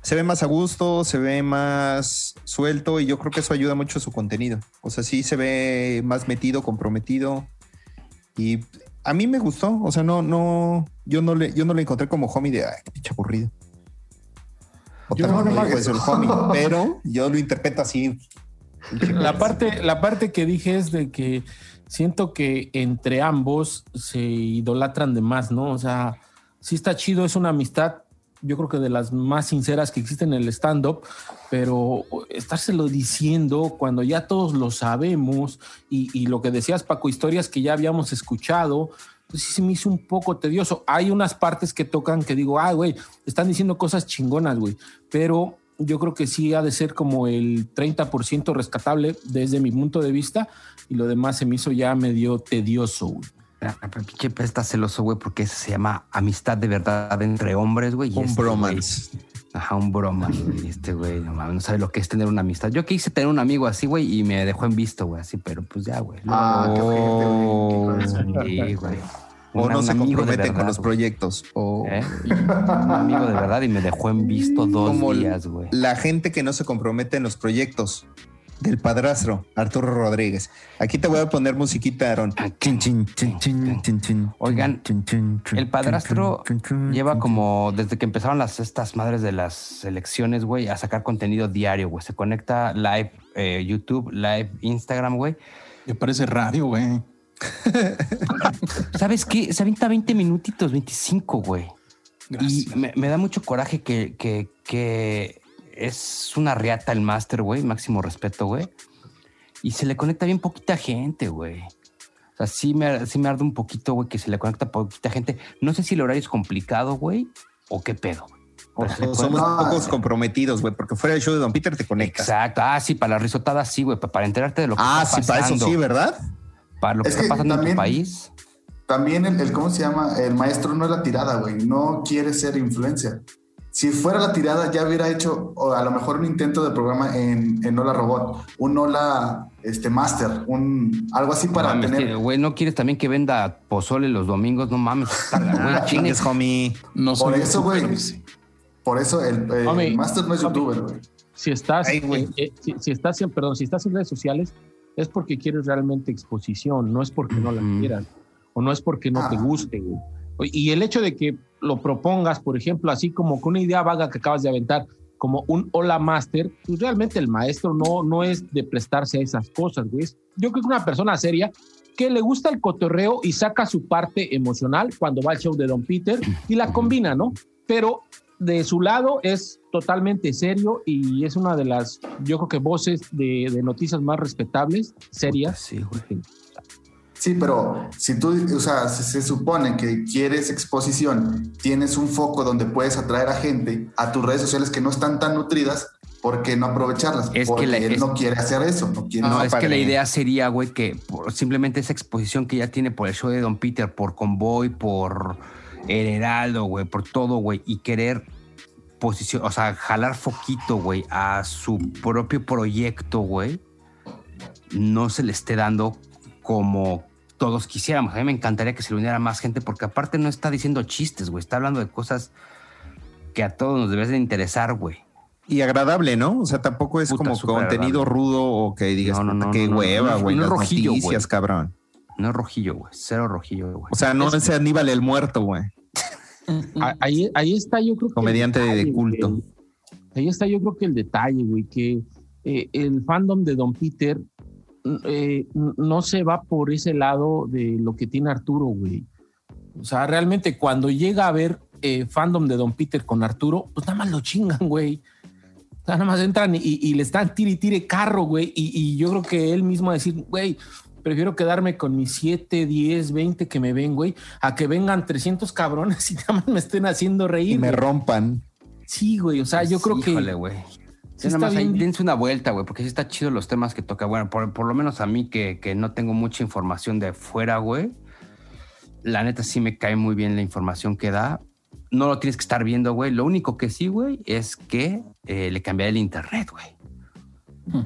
se ve más a gusto, se ve más suelto y yo creo que eso ayuda mucho a su contenido. O sea, sí se ve más metido, comprometido y a mí me gustó. O sea, no, no, yo no le, yo no le encontré como homie de, ay, qué pinche aburrido. O Yo no no eso. el homie, pero yo lo interpreto así. La parte, la parte que dije es de que siento que entre ambos se idolatran de más, ¿no? O sea, sí está chido, es una amistad, yo creo que de las más sinceras que existen en el stand-up, pero estárselo diciendo cuando ya todos lo sabemos y, y lo que decías, Paco, historias que ya habíamos escuchado, pues sí se me hizo un poco tedioso. Hay unas partes que tocan que digo, ah, güey, están diciendo cosas chingonas, güey, pero yo creo que sí ha de ser como el 30% rescatable desde mi punto de vista y lo demás se me hizo ya medio tedioso. güey. Ah, pez está celoso, güey, porque se llama amistad de verdad entre hombres, güey. y Un este bromance. güey- Ajá, un bromance. güey. Este güey, no mames, no sabe lo que es tener una amistad. Yo quise tener un amigo así, güey, y me dejó en visto, güey, así, pero pues ya, güey. Ah, qué ojete, güey. Qué cosa. Sí, güey. O Una- no se amigo de compromete con los proyectos. O ¿Eh? Un amigo de verdad y me dejó en visto dos Como días, güey. la gente que no se compromete en los proyectos del padrastro, Arturo Rodríguez. Aquí te voy a poner musiquita, Aaron. Oigan, El padrastro lleva como desde que empezaron las estas madres de las elecciones, güey, a sacar contenido diario, güey. Se conecta live eh, YouTube, live Instagram, güey. Me parece radio, güey. ¿Sabes qué? Se avienta 20 minutitos, 25, güey. Y Gracias. me, me da mucho coraje que, que, que es una riata el máster, güey. Máximo respeto, güey. Y se le conecta bien poquita gente, güey. O sea, sí me, sí me arde un poquito, güey, que se le conecta poquita gente. No sé si el horario es complicado, güey, o qué pedo. O- somos pocos comprometidos, güey, porque fuera del show de Don Peter te conectas. Exacto. Ah, sí, para las risotadas sí, güey. pa- Para enterarte de lo que Ah, está sí, para eso pasando. sí, ¿verdad? Para lo que Es está que pasando en también- tu país. También el, el- ¿cómo se llama? El maestro no es la tirada, güey. No quiere ser influencer. Si fuera la tirada, ya hubiera hecho o a lo mejor un intento de programa en, en Hola Robot, un Hola este, Master, un algo así para Mames, tener. Güey, ¿no quieres también que venda pozole los domingos? No mames. güey, chingue- chingues, homie. No Por soy eso, güey. Por eso el, el Homie, Master no es homie. youtuber, güey. Si estás, Ay, eh, eh, si, si estás en, perdón, si estás en redes sociales, es porque quieres realmente exposición, no es porque no la quieras, o no es porque no te Ah. guste, güey. Y el hecho de que lo propongas, por ejemplo, así como con una idea vaga que acabas de aventar, como un hola master, pues realmente el maestro no, no es de prestarse a esas cosas, güey. Yo creo que una persona seria que le gusta el cotorreo y saca su parte emocional cuando va al show de Don Peter y la combina, ¿no? Pero de su lado es totalmente serio y es una de las, yo creo que voces de, de noticias más respetables, serias. Sí, güey. Sí, pero si tú, o sea, se, se supone que quieres exposición, tienes un foco donde puedes atraer a gente a tus redes sociales que no están tan nutridas, ¿por qué no aprovecharlas? Es que Porque la- él es- no quiere hacer eso, no quiere. No, No, es que la idea sería, güey, que por simplemente esa exposición que ya tiene por el show de Don Peter, por Convoy, por El Heraldo, güey, por todo, güey, y querer posición, o sea, jalar foquito, güey, a su propio proyecto, güey, no se le esté dando como todos quisiéramos. A mí me encantaría que se le uniera más gente, porque aparte no está diciendo chistes, güey, está hablando de cosas que a todos nos deben de interesar, güey. Y agradable, ¿no? O sea, tampoco es Puta, como contenido agradable. rudo o que digas, No, no, puta, no, qué hueva, güey, no es las rojillo, noticias, güey. cabrón. No es rojillo, güey, cero rojillo, güey. O sea, no es Aníbal el muerto, güey. Ahí, ahí está, yo creo que. Comediante el de detalle, culto. güey. Ahí está, yo creo que el detalle, güey, que eh, el fandom de Don Peter eh, no se va por ese lado de lo que tiene Arturo, güey. O sea, realmente cuando llega a ver eh, fandom de Don Peter con Arturo, pues nada más lo chingan, güey. O sea, nada más entran y, y le están tire y tire carro, güey. Y, y yo creo que él mismo va a decir, güey, prefiero quedarme con mis 7, 10, 20 que me ven, güey, a que vengan 300 cabrones y nada más me estén haciendo Y reír. me güey. rompan. Sí, güey, o sea, yo creo que... Híjole, güey. sí nada más ahí dense una vuelta, güey, porque sí está chido los temas que toca. Bueno, por, por lo menos a mí que, que no tengo mucha información de fuera, güey. La neta sí me cae muy bien la información que da. No lo tienes que estar viendo, güey. Lo único que sí, güey, es que eh, le cambiaré el internet, güey.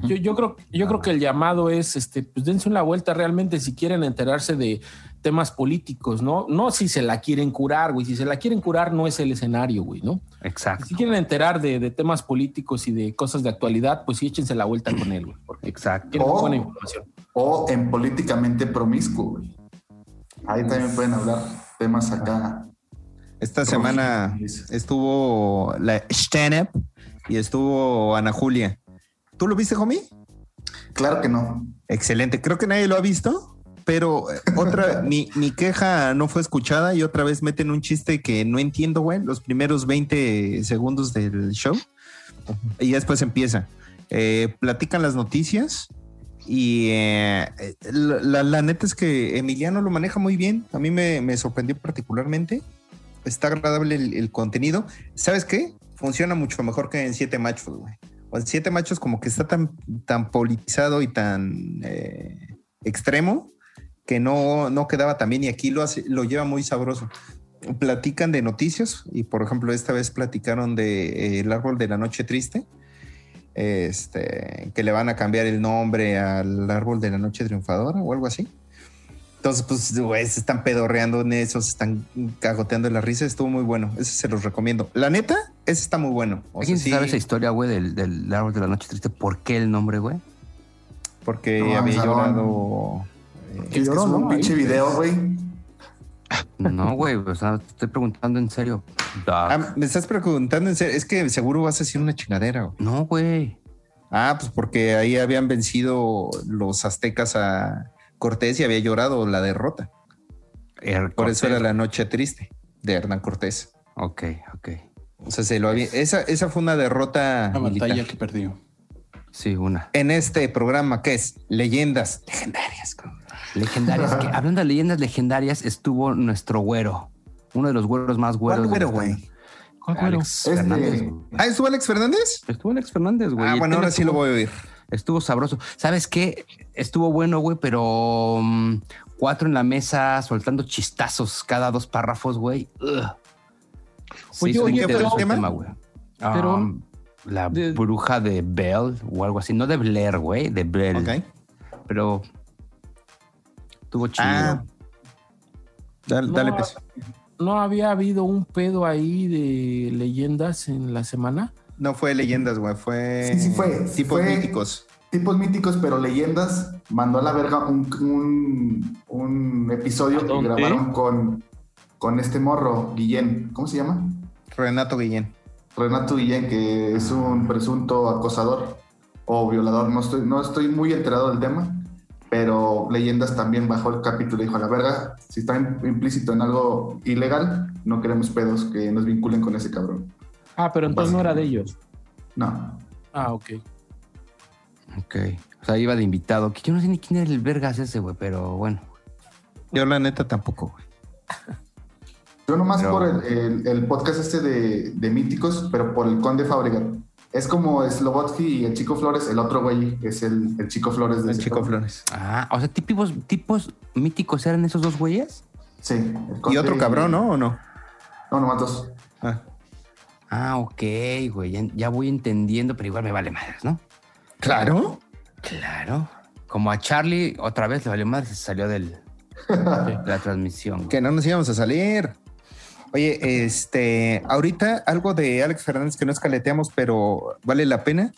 Yo, yo creo, yo creo que el llamado es, este, pues dense una vuelta realmente si quieren enterarse de temas políticos, ¿no? No si se la quieren curar, güey. Si se la quieren curar, no es el escenario, güey, ¿no? Exacto. Si quieren enterar de, de temas políticos y de cosas de actualidad, pues sí, échense la vuelta con él, güey. Porque Exacto. Oh. buena información. O en políticamente promiscuo, güey. Ahí también pueden hablar temas acá. Esta semana estuvo la stand-up y estuvo Ana Julia. ¿Tú lo viste, homie? Claro que no. Excelente. Creo que nadie lo ha visto, pero eh, otra, mi, mi queja no fue escuchada y otra vez meten un chiste que no entiendo, güey, los primeros 20 segundos del show y después empieza. Eh, platican las noticias y eh, eh, la, la- la neta es que Emiliano lo maneja muy bien. A mí me, me sorprendió particularmente. Está agradable el, el contenido. ¿Sabes qué? Funciona mucho mejor que en Siete Machos, güey. O en Siete Machos como que está tan, tan politizado y tan eh, extremo que no, no quedaba tan bien y aquí lo, hace, lo lleva muy sabroso. Platican de noticias y por ejemplo esta vez platicaron de eh, El Árbol de la Noche Triste, este, que le van a cambiar el nombre al Árbol de la Noche Triunfadora o algo así. Entonces, pues, güey, se están pedorreando en eso, se están cagoteando la risa. Estuvo muy bueno. Ese se los recomiendo. La neta, ese está muy bueno. O sea, ¿Alguien sí, sabe esa historia, güey, del, del árbol de la noche triste? ¿Por qué el nombre, güey? porque No, había llorado. eh, Es que lloró, es un ¿no? pinche Ahí. video, güey. No, güey, o sea, te estoy preguntando en serio. Ah, me estás preguntando en serio. Es que seguro vas a decir una chingadera. güey. No, güey. Ah, pues porque ahí habían vencido los aztecas a Cortés y había llorado la derrota. Er- Por eso era la noche triste de Hernán Cortés. Ok, ok. O sea, se lo había. Esa, esa fue una derrota La militar. batalla que perdió. Sí, una. En este programa que es Leyendas Legendarias. Legendarias. que, hablando de leyendas legendarias, estuvo nuestro güero. Uno de los güeros más güeros. ¿Cuál de güero, la- güey? ¿Cuál güero? Alex Este- Fernández. güey. Ah, ¿estuvo Alex Fernández? Estuvo Alex Fernández, güey. ah, bueno, ahora sí lo voy a oír. Estuvo sabroso. ¿Sabes qué? Estuvo bueno, güey, pero mm, cuatro en la mesa soltando chistazos cada dos párrafos, güey. Se Oye, hizo oye, muy ¿qué fue el tedioso tema? güey. Pero- Um, la de- bruja de Bell o algo así. No de Blair, güey, de Bell. Ok. Pero estuvo chido. Ah, dale, No, dale, pues. ¿No había habido un pedo ahí de leyendas en la semana? No fue leyendas, güey. Fue. Sí, sí fue. Tipos Fue- míticos. Tipos míticos, pero leyendas. Mandó a la verga un, un, un episodio ¿A que grabaron con, con este morro, Guillén. ¿Cómo se llama? Renato Guillén. Renato Guillén, que es un presunto acosador o violador. No estoy, no estoy muy enterado del tema, pero Leyendas también bajó el capítulo y dijo a la verga, si está im- implícito en algo ilegal, no queremos pedos que nos vinculen con ese cabrón. Ah, pero entonces no era de ellos. No. Ah, ok. Ok. O sea, iba de invitado. Que yo no sé ni quién era el vergas ese, güey, pero bueno. Yo, la neta, tampoco, güey. Yo nomás Pero- por el, el- el podcast este de, de Míticos, pero por el Conde Fábregat. Es como Slobotsky y el Chico Flores, el otro güey es el, el Chico Flores de El Chico. Flores. Ah, o sea, tipos, tipos míticos eran esos dos güeyes. Sí. el Y otro cabrón, ¿no? ¿O no? No, nomás dos. Ah, Ah, ok, güey. Ya, ya voy entendiendo, pero igual me vale madres, ¿no? claro. Claro. Como a Charlie, otra vez le valió madres se salió del, de la transmisión. güey. Que no nos íbamos a salir. Oye, este, ahorita algo de Alex Fernández que no escaleteamos, pero vale la pena.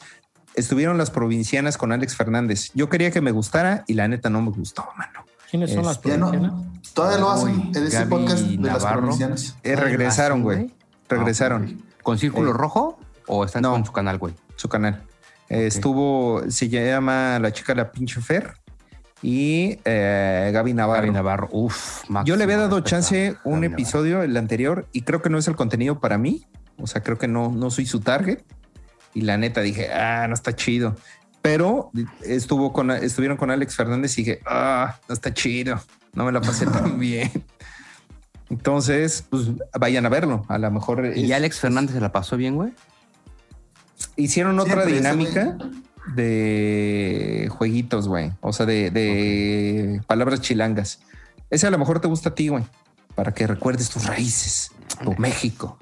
Estuvieron las provincianas con Alex Fernández. Yo quería que me gustara y la neta no me gustó, mano. ¿Quiénes son las Este, Ya no. provincianas? Todavía lo hacen en ese Gaby podcast de las provincianas. Eh, regresaron, ¿Hacen, güey. Regresaron ¿Con círculo Eh, rojo o están no. con su canal, güey? su canal. Eh, Estuvo, se llama La chica la pinche Fer y eh, Gaby Navarro. Gaby Navarro, uf. Yo le había dado chance a un Gaby episodio, el anterior, y creo que no es el contenido para mí. O sea, creo que no, no soy su target. Y la neta dije, ah, no está chido. Pero estuvo con, estuvieron con Alex Fernández y dije, ah, no está chido. No me la pasé tan bien. Entonces, pues vayan a verlo. A lo mejor. ¿Y Alex Fernández se la pasó bien, güey? hicieron otra Siempre, dinámica de jueguitos, güey. O sea, de, de palabras chilangas. Ese a lo mejor te gusta a ti, güey. Para que recuerdes tus raíces, tu México.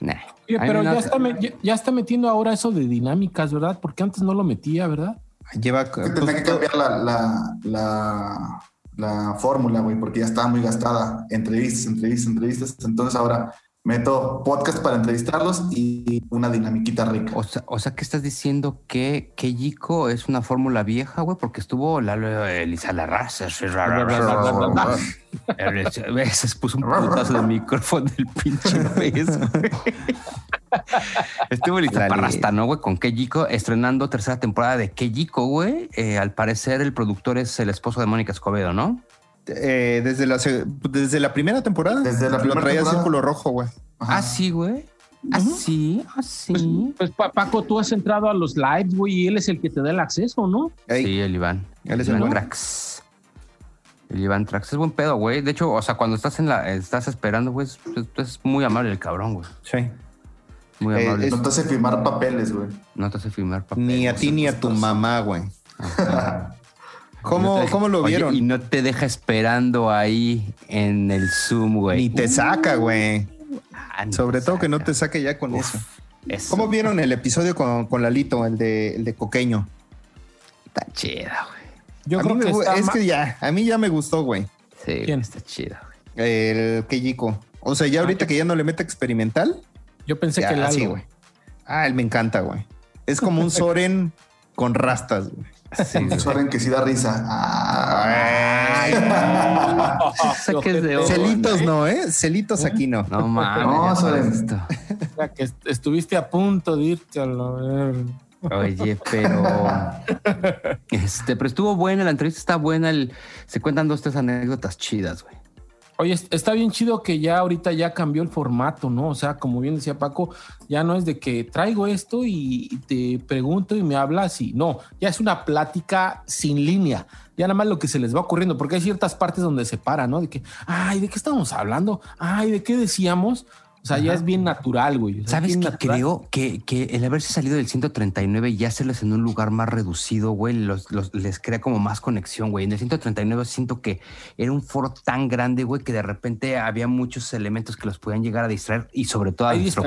Nah. Oye, pero ya está, me- ya, ya está metiendo ahora eso de dinámicas, ¿verdad? Porque antes no lo metía, ¿verdad? Lleva. Que pues, que cambiar la, la, la, la fórmula, güey, porque ya estaba muy gastada. Entrevistas, entrevistas, entrevistas. Entonces ahora meto podcast para entrevistarlos y una dinamiquita rica. O sea, o sea, ¿qué estás diciendo? Que Keyiko es una fórmula vieja, güey, porque estuvo Lalo Elisa Larraza. Se puso un putazo de micrófono del pinche güey. Estuvo Elisa Dale. Parrasta, ¿no, güey? Con Keyiko estrenando tercera temporada de Keyiko, güey. Eh, al parecer, el productor es el esposo de Mónica Escobedo, ¿no? eh, desde, la, desde la primera temporada. Desde la lo primera traía temporada. círculo rojo, güey. Ah, sí, güey. Ah, sí, ah. Pues, pues, Pa- Paco, tú has entrado a los lives, güey, y él es el que te da el acceso, ¿no? Sí, el Iván. Él El es el Iván. Trax. El Iván Trax es buen pedo, güey. De hecho, o sea, cuando estás en la, estás esperando, güey, es, es muy amable el cabrón, güey. sí. Muy Eh, amable. No te hace firmar papeles, güey. No te hace firmar papel. Ni a ti ni a tu mamá, güey. ¿Cómo, No ¿Cómo lo Oye, vieron? y no te deja esperando ahí en el Zoom, güey. Ni te saca, güey. Ah, Sobre todo que no te saque ya con Uf, eso. eso ¿Cómo vieron el episodio con, con Lalito, el de, el de Coqueño? Está chida, güey. Yo a creo que está es que ya, a mí ya me gustó, güey. Sí, ¿Quién? está chida, güey. El Keyiko. O sea, ya Ah, ahorita yo- que ya no le mete experimental, Yo pensé ya, que Lalo. así, güey. Ah, él me encanta, güey. Es como un Soren con rastas, güey. Sí, güey. Soren que sí da risa. Saques de onda. Celitos no, ¿eh? Celitos aquí no. No mames. No, Soren. esto. O sea, que est- estuviste a punto de irte a la verga. Oye, pero. Este, pero estuvo buena, la entrevista está buena. el- se cuentan dos, tres anécdotas chidas, güey. Oye, est- está bien chido que ya ahorita ya cambió el formato, ¿no? O sea, como bien decía Paco, ya no es de que traigo esto y te pregunto y me hablas y no, ya es una plática sin línea. Ya nada más lo que se les va ocurriendo, porque hay ciertas partes donde se para, ¿no? De que, ay, ¿de qué estamos hablando? Ay, ¿de qué decíamos? O sea, ya es bien natural, güey. O sea, ¿Sabes qué natural. creo? Que, que el haberse salido del 139 y hacerlos en un lugar más reducido, güey, los, los- les crea como más conexión, güey. En el 139 siento que era un foro tan grande, güey, que de repente había muchos elementos que los podían llegar a distraer y sobre todo a Hay nuestro.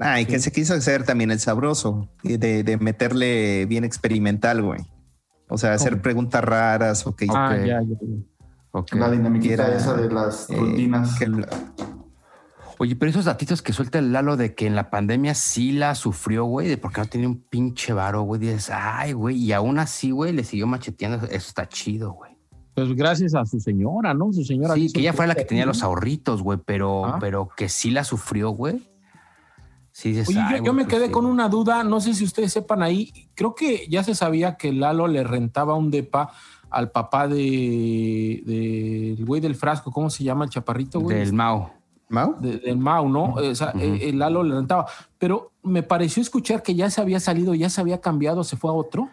Ah, y que se quiso hacer también el sabroso, de, de meterle bien experimental, güey. O sea, hacer ¿Cómo? preguntas raras o que... Ah, Ok. ya, ya. La dinamiquita esa de las eh, rutinas. que- Oye, pero esos datitos que suelta el Lalo de que en la pandemia sí la sufrió, güey, de porque no tenía un pinche varo, güey. Dices, ay, güey, y aún así, güey, le siguió macheteando. Eso está chido, güey. Pues gracias a su señora, ¿no? Su señora. Sí, que ella fue la que todo. tenía los ahorritos, güey, pero, Ah. pero que sí la sufrió, güey. Sí, dices, Oye, ay, yo, yo me pues quedé sí, con güey. una duda, no sé si ustedes sepan ahí, creo que ya se sabía que Lalo le rentaba un depa al papá de del güey del frasco, ¿cómo se llama el chaparrito, güey? Del Mao. ¿Mau? De- del Mau, ¿no? O sea, Ujú. eh, el Lalo le rentaba, pero me pareció escuchar que ya se había salido, ya se había cambiado, se fue a otro.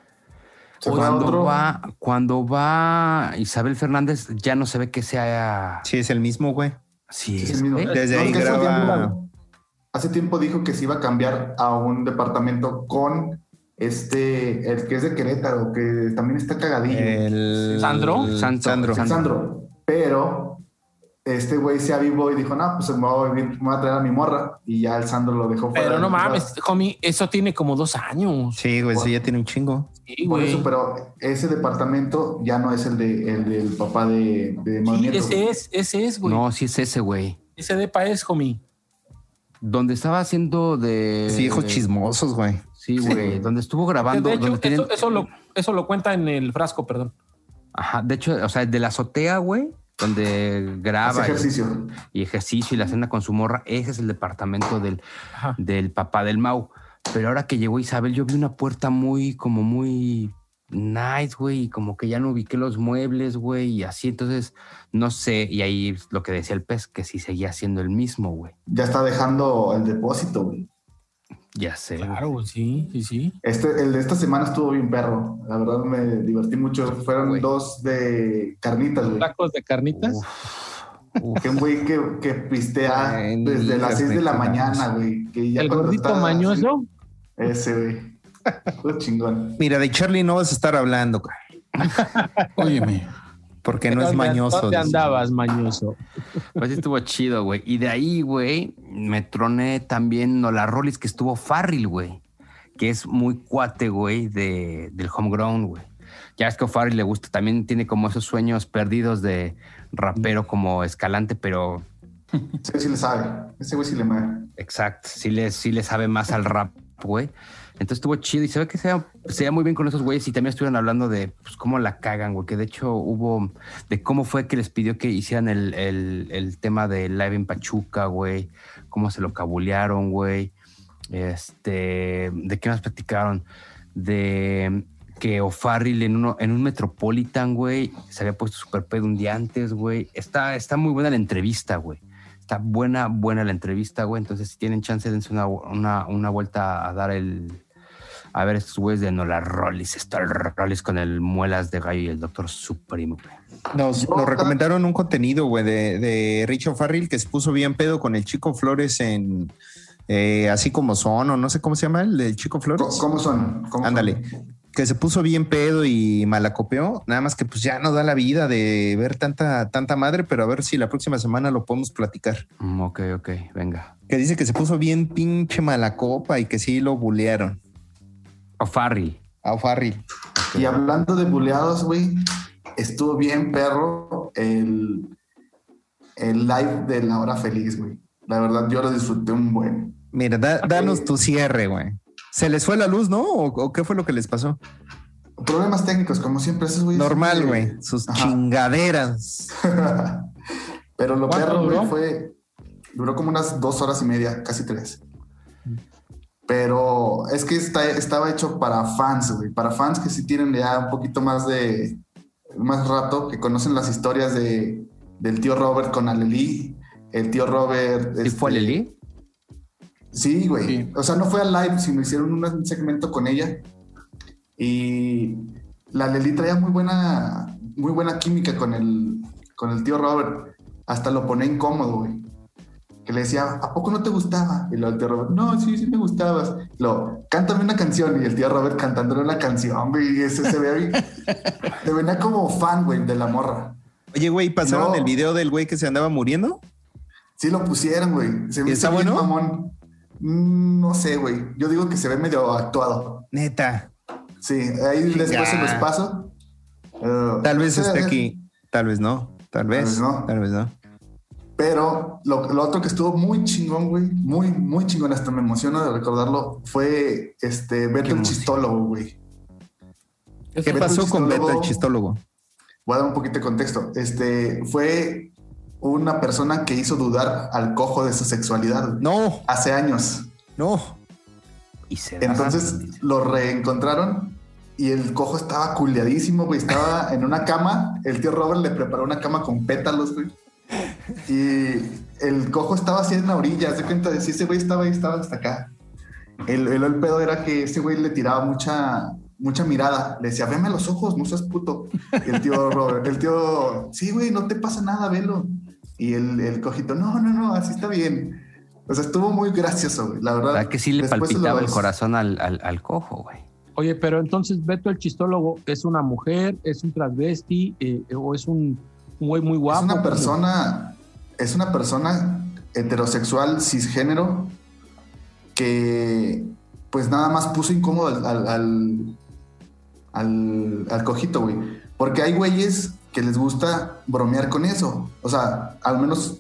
Cuando otro. va, cuando va Isabel Fernández, ya no se ve que sea. Sí, es el mismo, güey. Sí, Sí, es, es el mismo. Desde No, ahí graba- tiempo- Hace tiempo dijo que se iba a cambiar a un departamento con este, el que es de Querétaro, que también está cagadillo. El... ¿Sandro? Sandro. Sandro. Sandro. Pero este güey se avivó y dijo, no, pues me voy a, vivir- me voy a traer a mi morra. Y ya el Sandro lo dejó fuera. Pero no mames, homie, eso tiene como dos años. Sí, güey, sí, ya tiene un chingo. Sí, Por güey. eso, pero ese departamento ya no es el, de, el del papá de, de Sí, ese güey. es, ese es, güey. No, sí es ese, güey. Ese depa es, homie. Donde estaba haciendo de. Sí, hijos chismosos, güey. Sí, güey. Donde estuvo grabando. de hecho, donde tienen- eso, eso lo, eso lo cuenta en el frasco, perdón. Ajá, de hecho, o sea, de la azotea, güey, donde Hace graba y- ejercicio. y ejercicio y la cena con su morra, ese es el departamento del, del papá del Mau. Pero ahora que llegó Isabel, yo vi una puerta muy, como muy nice, güey, y como que ya no ubiqué los muebles, güey, y así, entonces, no sé, y ahí lo que decía el pez, que sí seguía siendo el mismo, güey. Ya está dejando el depósito, güey. Ya sé. güey. Claro, sí, sí, sí. Este, el de esta semana estuvo bien perro. La verdad me divertí mucho. Fueron Güey. dos de carnitas, güey. Tacos de carnitas. Que un güey que, que pistea Ay, desde las hijas 6 de la mañana, güey. Que ya el gordito está mañoso. así- Ese, güey. Todo chingón. Mira, de Charlie no vas a estar hablando, güey, Óyeme, porque no es ¿Dónde- mañoso. ¿Dónde dice. andabas, mañoso? Pues sí estuvo chido, güey. Y de ahí, güey, me troné también Nola Rollis, que estuvo Farrell, güey. Que es muy cuate, güey, de, del homegrown, güey. Ya es que a Farrell le gusta, también tiene como esos sueños perdidos de rapero como escalante, pero Ese güey sí le sabe. Ese güey sí le mueve. Exacto, sí le, sí le sabe más al rap, güey. Entonces estuvo chido y se ve que se veía muy bien con esos güeyes y también estuvieron hablando de pues, cómo la cagan, güey. Que de hecho hubo de cómo fue que les pidió que hicieran el, tema de live en Pachuca, güey. Cómo se lo cabulearon, güey. Este, de qué más platicaron. De que O'Farrill en, en un Metropolitan, güey, se había puesto súper pedo un día antes, güey. Está, está muy buena la entrevista, güey. Está buena, buena la entrevista, güey. Entonces, si tienen chance, dense una, una vuelta a dar el. A ver estos güeyes de Nola Rollis, Star Rollis con el Muelas de Gallo y el Doctor Supremo. Nos, recomendaron un contenido, güey, de, de Richo Farrell que se puso bien pedo con el Chico Flores en eh, Así como son, o no sé cómo se llama el del Chico Flores. ¿Cómo, cómo son? ¿Cómo Ándale. son? Que se puso bien pedo y malacopeó. Nada más que pues ya no da la vida de ver tanta, tanta madre, pero a ver si la próxima semana lo podemos platicar. Mm, ok, ok, venga. Que dice que se puso bien pinche malacopa y que sí lo bulearon. O'Farrill. A. Y hablando de buleados, güey, estuvo bien perro el, el live de la hora feliz, güey. La verdad, yo lo disfruté un buen. Mira, da- danos tu cierre, güey. Se les fue la luz, ¿no? ¿O, o qué fue lo que les pasó? Problemas técnicos, como siempre, esos güeyes. Normal, güey. Sus Ajá. chingaderas. Pero lo ¿Cuánto perro, güey, fue. Duró como unas dos horas y media, casi tres. Pero es que está, estaba hecho para fans, güey. Para fans que sí tienen ya un poquito más de. Más rato, que conocen las historias de, del tío Robert con Aleli. El tío Robert. ¿Sí fue este, Leli? Sí, güey. Sí. O sea, no fue al live, sino hicieron un- un segmento con ella. Y la Leli traía muy buena, muy buena química con el, con el tío Robert. Hasta lo pone incómodo, güey. Que le decía, ¿a poco no te gustaba? Y luego el tío Robert, no, sí, sí me gustabas. Lo, cántame una canción. Y el tío Robert cantándole una canción, güey. Y ese se ve ahí. Se venía como fan, güey, de la morra. Oye, güey, ¿pasaron No. el video del güey que se andaba muriendo? Sí lo pusieron, güey. Se me ¿Y está hizo bueno? mamón. Mm, No sé, güey. Yo digo que se ve medio actuado. Neta. Sí, ahí después se los paso. Eh, Tal vez esté aquí. Tal vez no. Tal vez. vez no. Tal vez no. Pero lo, lo otro que estuvo muy chingón, güey, muy, muy chingón, hasta me emociona de recordarlo, fue este Beto el. Chistólogo, güey. ¿Qué Beto pasó con Beto el chistólogo-? Voy a dar un poquito de contexto. Este fue una persona que hizo dudar al cojo de su sexualidad No, hace años. no. Y se Entonces lo reencontraron y el cojo estaba culiadísimo, güey. Estaba en una cama. El tío Robert le preparó una cama con pétalos, güey. Y el cojo estaba así en la orilla. Se cuenta de si ese güey estaba ahí, estaba hasta acá. El, el, el pedo era que ese güey le tiraba mucha, mucha mirada. Le decía, veme a los ojos, no seas puto. Y el tío Robert, el tío, sí, güey, no te pasa nada, velo. Y el, el cojito, no, no, no, así está bien. O sea, estuvo muy gracioso, güey. La verdad. ¿Verdad que sí le Después palpitaba el corazón al, al, al cojo, güey? Oye, pero entonces Beto el chistólogo es una mujer, es un transvesti eh, o es un güey muy guapo. es una persona, es una persona heterosexual cisgénero que pues nada más puso incómodo al, al, al, cojito, güey. Porque hay güeyes que les gusta bromear con eso. O sea, al menos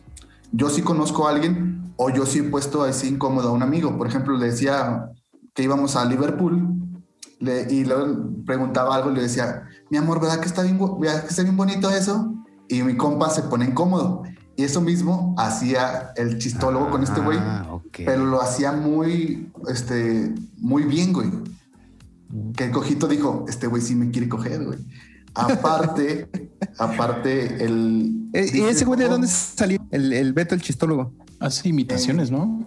yo sí conozco a alguien o yo sí he puesto así incómodo a un amigo. Por ejemplo, le decía que íbamos a Liverpool le- y luego preguntaba algo le decía, mi amor, ¿verdad que está bien, ¿verdad que está bien bonito eso? Y mi compa se pone incómodo. Y eso mismo hacía el chistólogo con este güey, Ah, pero lo hacía muy, este, muy bien, güey. Que el cojito dijo, este güey sí me quiere coger, güey. Aparte, aparte, el... Eh, ¿Y ese güey de dijo- dónde salió? El, el Beto el chistólogo. Hace imitaciones, ¿no?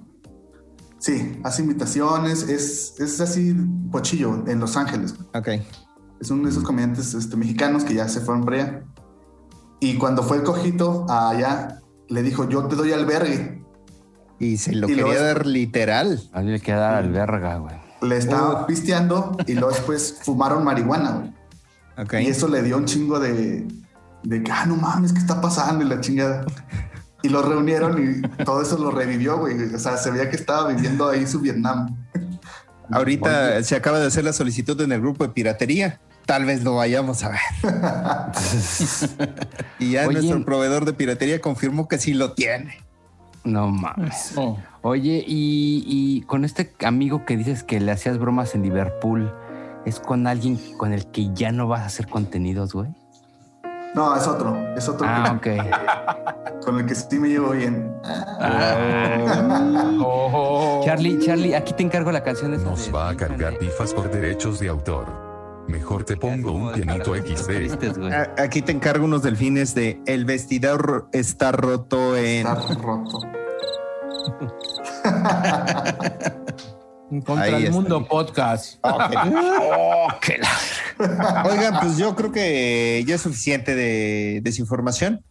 Sí, hace imitaciones, es, es así pochillo en Los Ángeles. Ok. Es uno de esos comediantes este, mexicanos que ya se fueron para allá. Y cuando fue el cojito allá, le dijo, yo te doy albergue. Y se lo Y quería luego- dar literal. A mí le queda dar al verga, güey. Le estaba pisteando y luego después fumaron marihuana, güey. Ok. Y eso le dio un chingo de, de que, ah, no mames, ¿qué está pasando? Y la chingada. Y lo reunieron y todo eso lo revivió, güey. O sea, se veía que estaba viviendo ahí su Vietnam. Ahorita se acaba de hacer la solicitud en el grupo de piratería. Tal vez lo vayamos a ver. y ya Oye. nuestro proveedor de piratería confirmó que sí lo tiene. No mames. Oh, Oye, y, y con este amigo que dices que le hacías bromas en Liverpool, ¿es con alguien con el que ya no vas a hacer contenidos, güey? No, es otro. Es otro Ah, que- con el que sí me llevo bien. Oh. Charlie, Charlie, aquí te encargo la canción Nos de- va a cargar pifas por derechos de autor. Mejor te pongo un pianito XD. A- Aquí te encargo unos delfines de El vestidor está roto en. Está roto. Contra Ahí el está. mundo podcast. Ok. Oh, qué la- Oigan, pues yo creo que ya es suficiente de desinformación.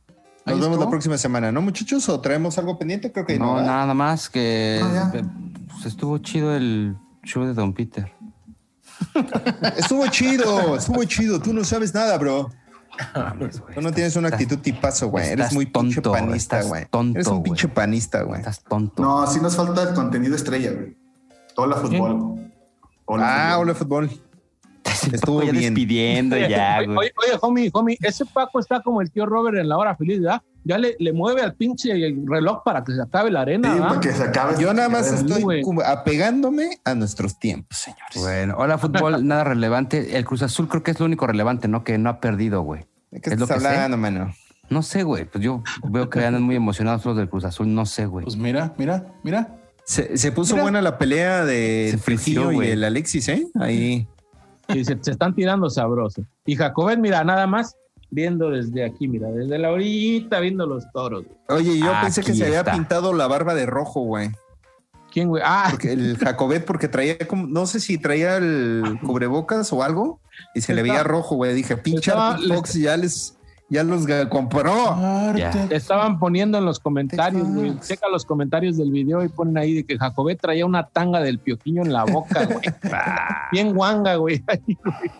Nos vemos la próxima semana, ¿no, muchachos? ¿O traemos algo pendiente? Creo que no. No, nada más que ya. pues, estuvo chido el show de Don Peter. Estuvo chido, estuvo chido. Tú no sabes nada, bro. Mames, güey, Tú no estás- tienes una actitud tipazo, güey. Eres muy pinche tonto, panista, güey. tonto, Eres un güey. pinche panista, güey. Estás tonto. No, sí nos falta el contenido estrella, güey. Hola fútbol. Ah, fútbol. hola, fútbol. Estuvo ya bien. despidiendo ya, oye, güey. oye, oye, homie, homie, ese Paco está como el tío Robert en la hora feliz, ¿verdad? Ya le, le mueve al pinche reloj para que se acabe la arena, Sí, ¿verdad? para que se acabe. Yo nada más estoy apegándome a nuestros tiempos, señores. Bueno, hola fútbol, nada relevante. El Cruz Azul creo que es lo único relevante, ¿no? Que no ha perdido, güey. ¿De qué es lo que sé. hablando, mano? No sé, güey. Pues yo veo que andan muy emocionados los del Cruz Azul. No sé, güey. pues mira, mira, mira. Se, se puso Mira. buena la pelea de Trujillo y el Alexis, ¿eh? Ahí. Y se, se están tirando sabroso. Y Jacobet, mira, nada más viendo desde aquí, mira, desde la orillita viendo los toros. güey. Oye, yo pensé que se había está. pintado la barba de rojo, güey. ¿Quién, güey? Ah, Porque el Jacobet, porque traía como, no sé si traía el cubrebocas o algo, y se le veía Estaba- rojo, güey. Dije, pinche Fox ya les, ya los compró. Le estaban poniendo en los comentarios, güey. Checa los comentarios del video y ponen ahí de que Jacobet traía una tanga del pioquiño en la boca, güey. Bien guanga, güey. Ahí, güey.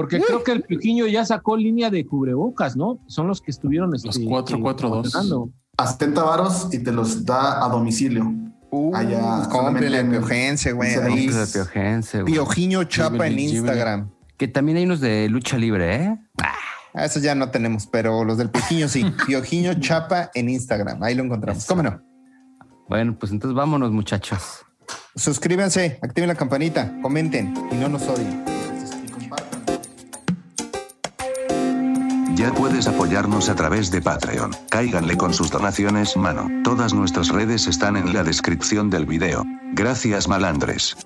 Porque creo que el pioquiño ya sacó línea de cubrebocas, ¿no? Son los que estuvieron Los este, 4-4-2. promocionando. A 70 varos y te los da a domicilio. Uh, Allá, en- piojense, güey. de Piojense, güey. Piojiño Chapa en. Instagram. Que también hay unos de lucha libre, ¿eh? Ah, esos ya no tenemos, pero los del Piojiño sí. Piojiño Chapa en Instagram. Ahí lo encontramos. ¿Cómo no? Bueno, pues entonces vámonos, muchachos. Suscríbanse, activen la campanita, comenten y no nos odien. Ya puedes apoyarnos a través de Patreon. Cáiganle con sus donaciones, mano. Todas nuestras redes están en la descripción del video. Gracias, malandres.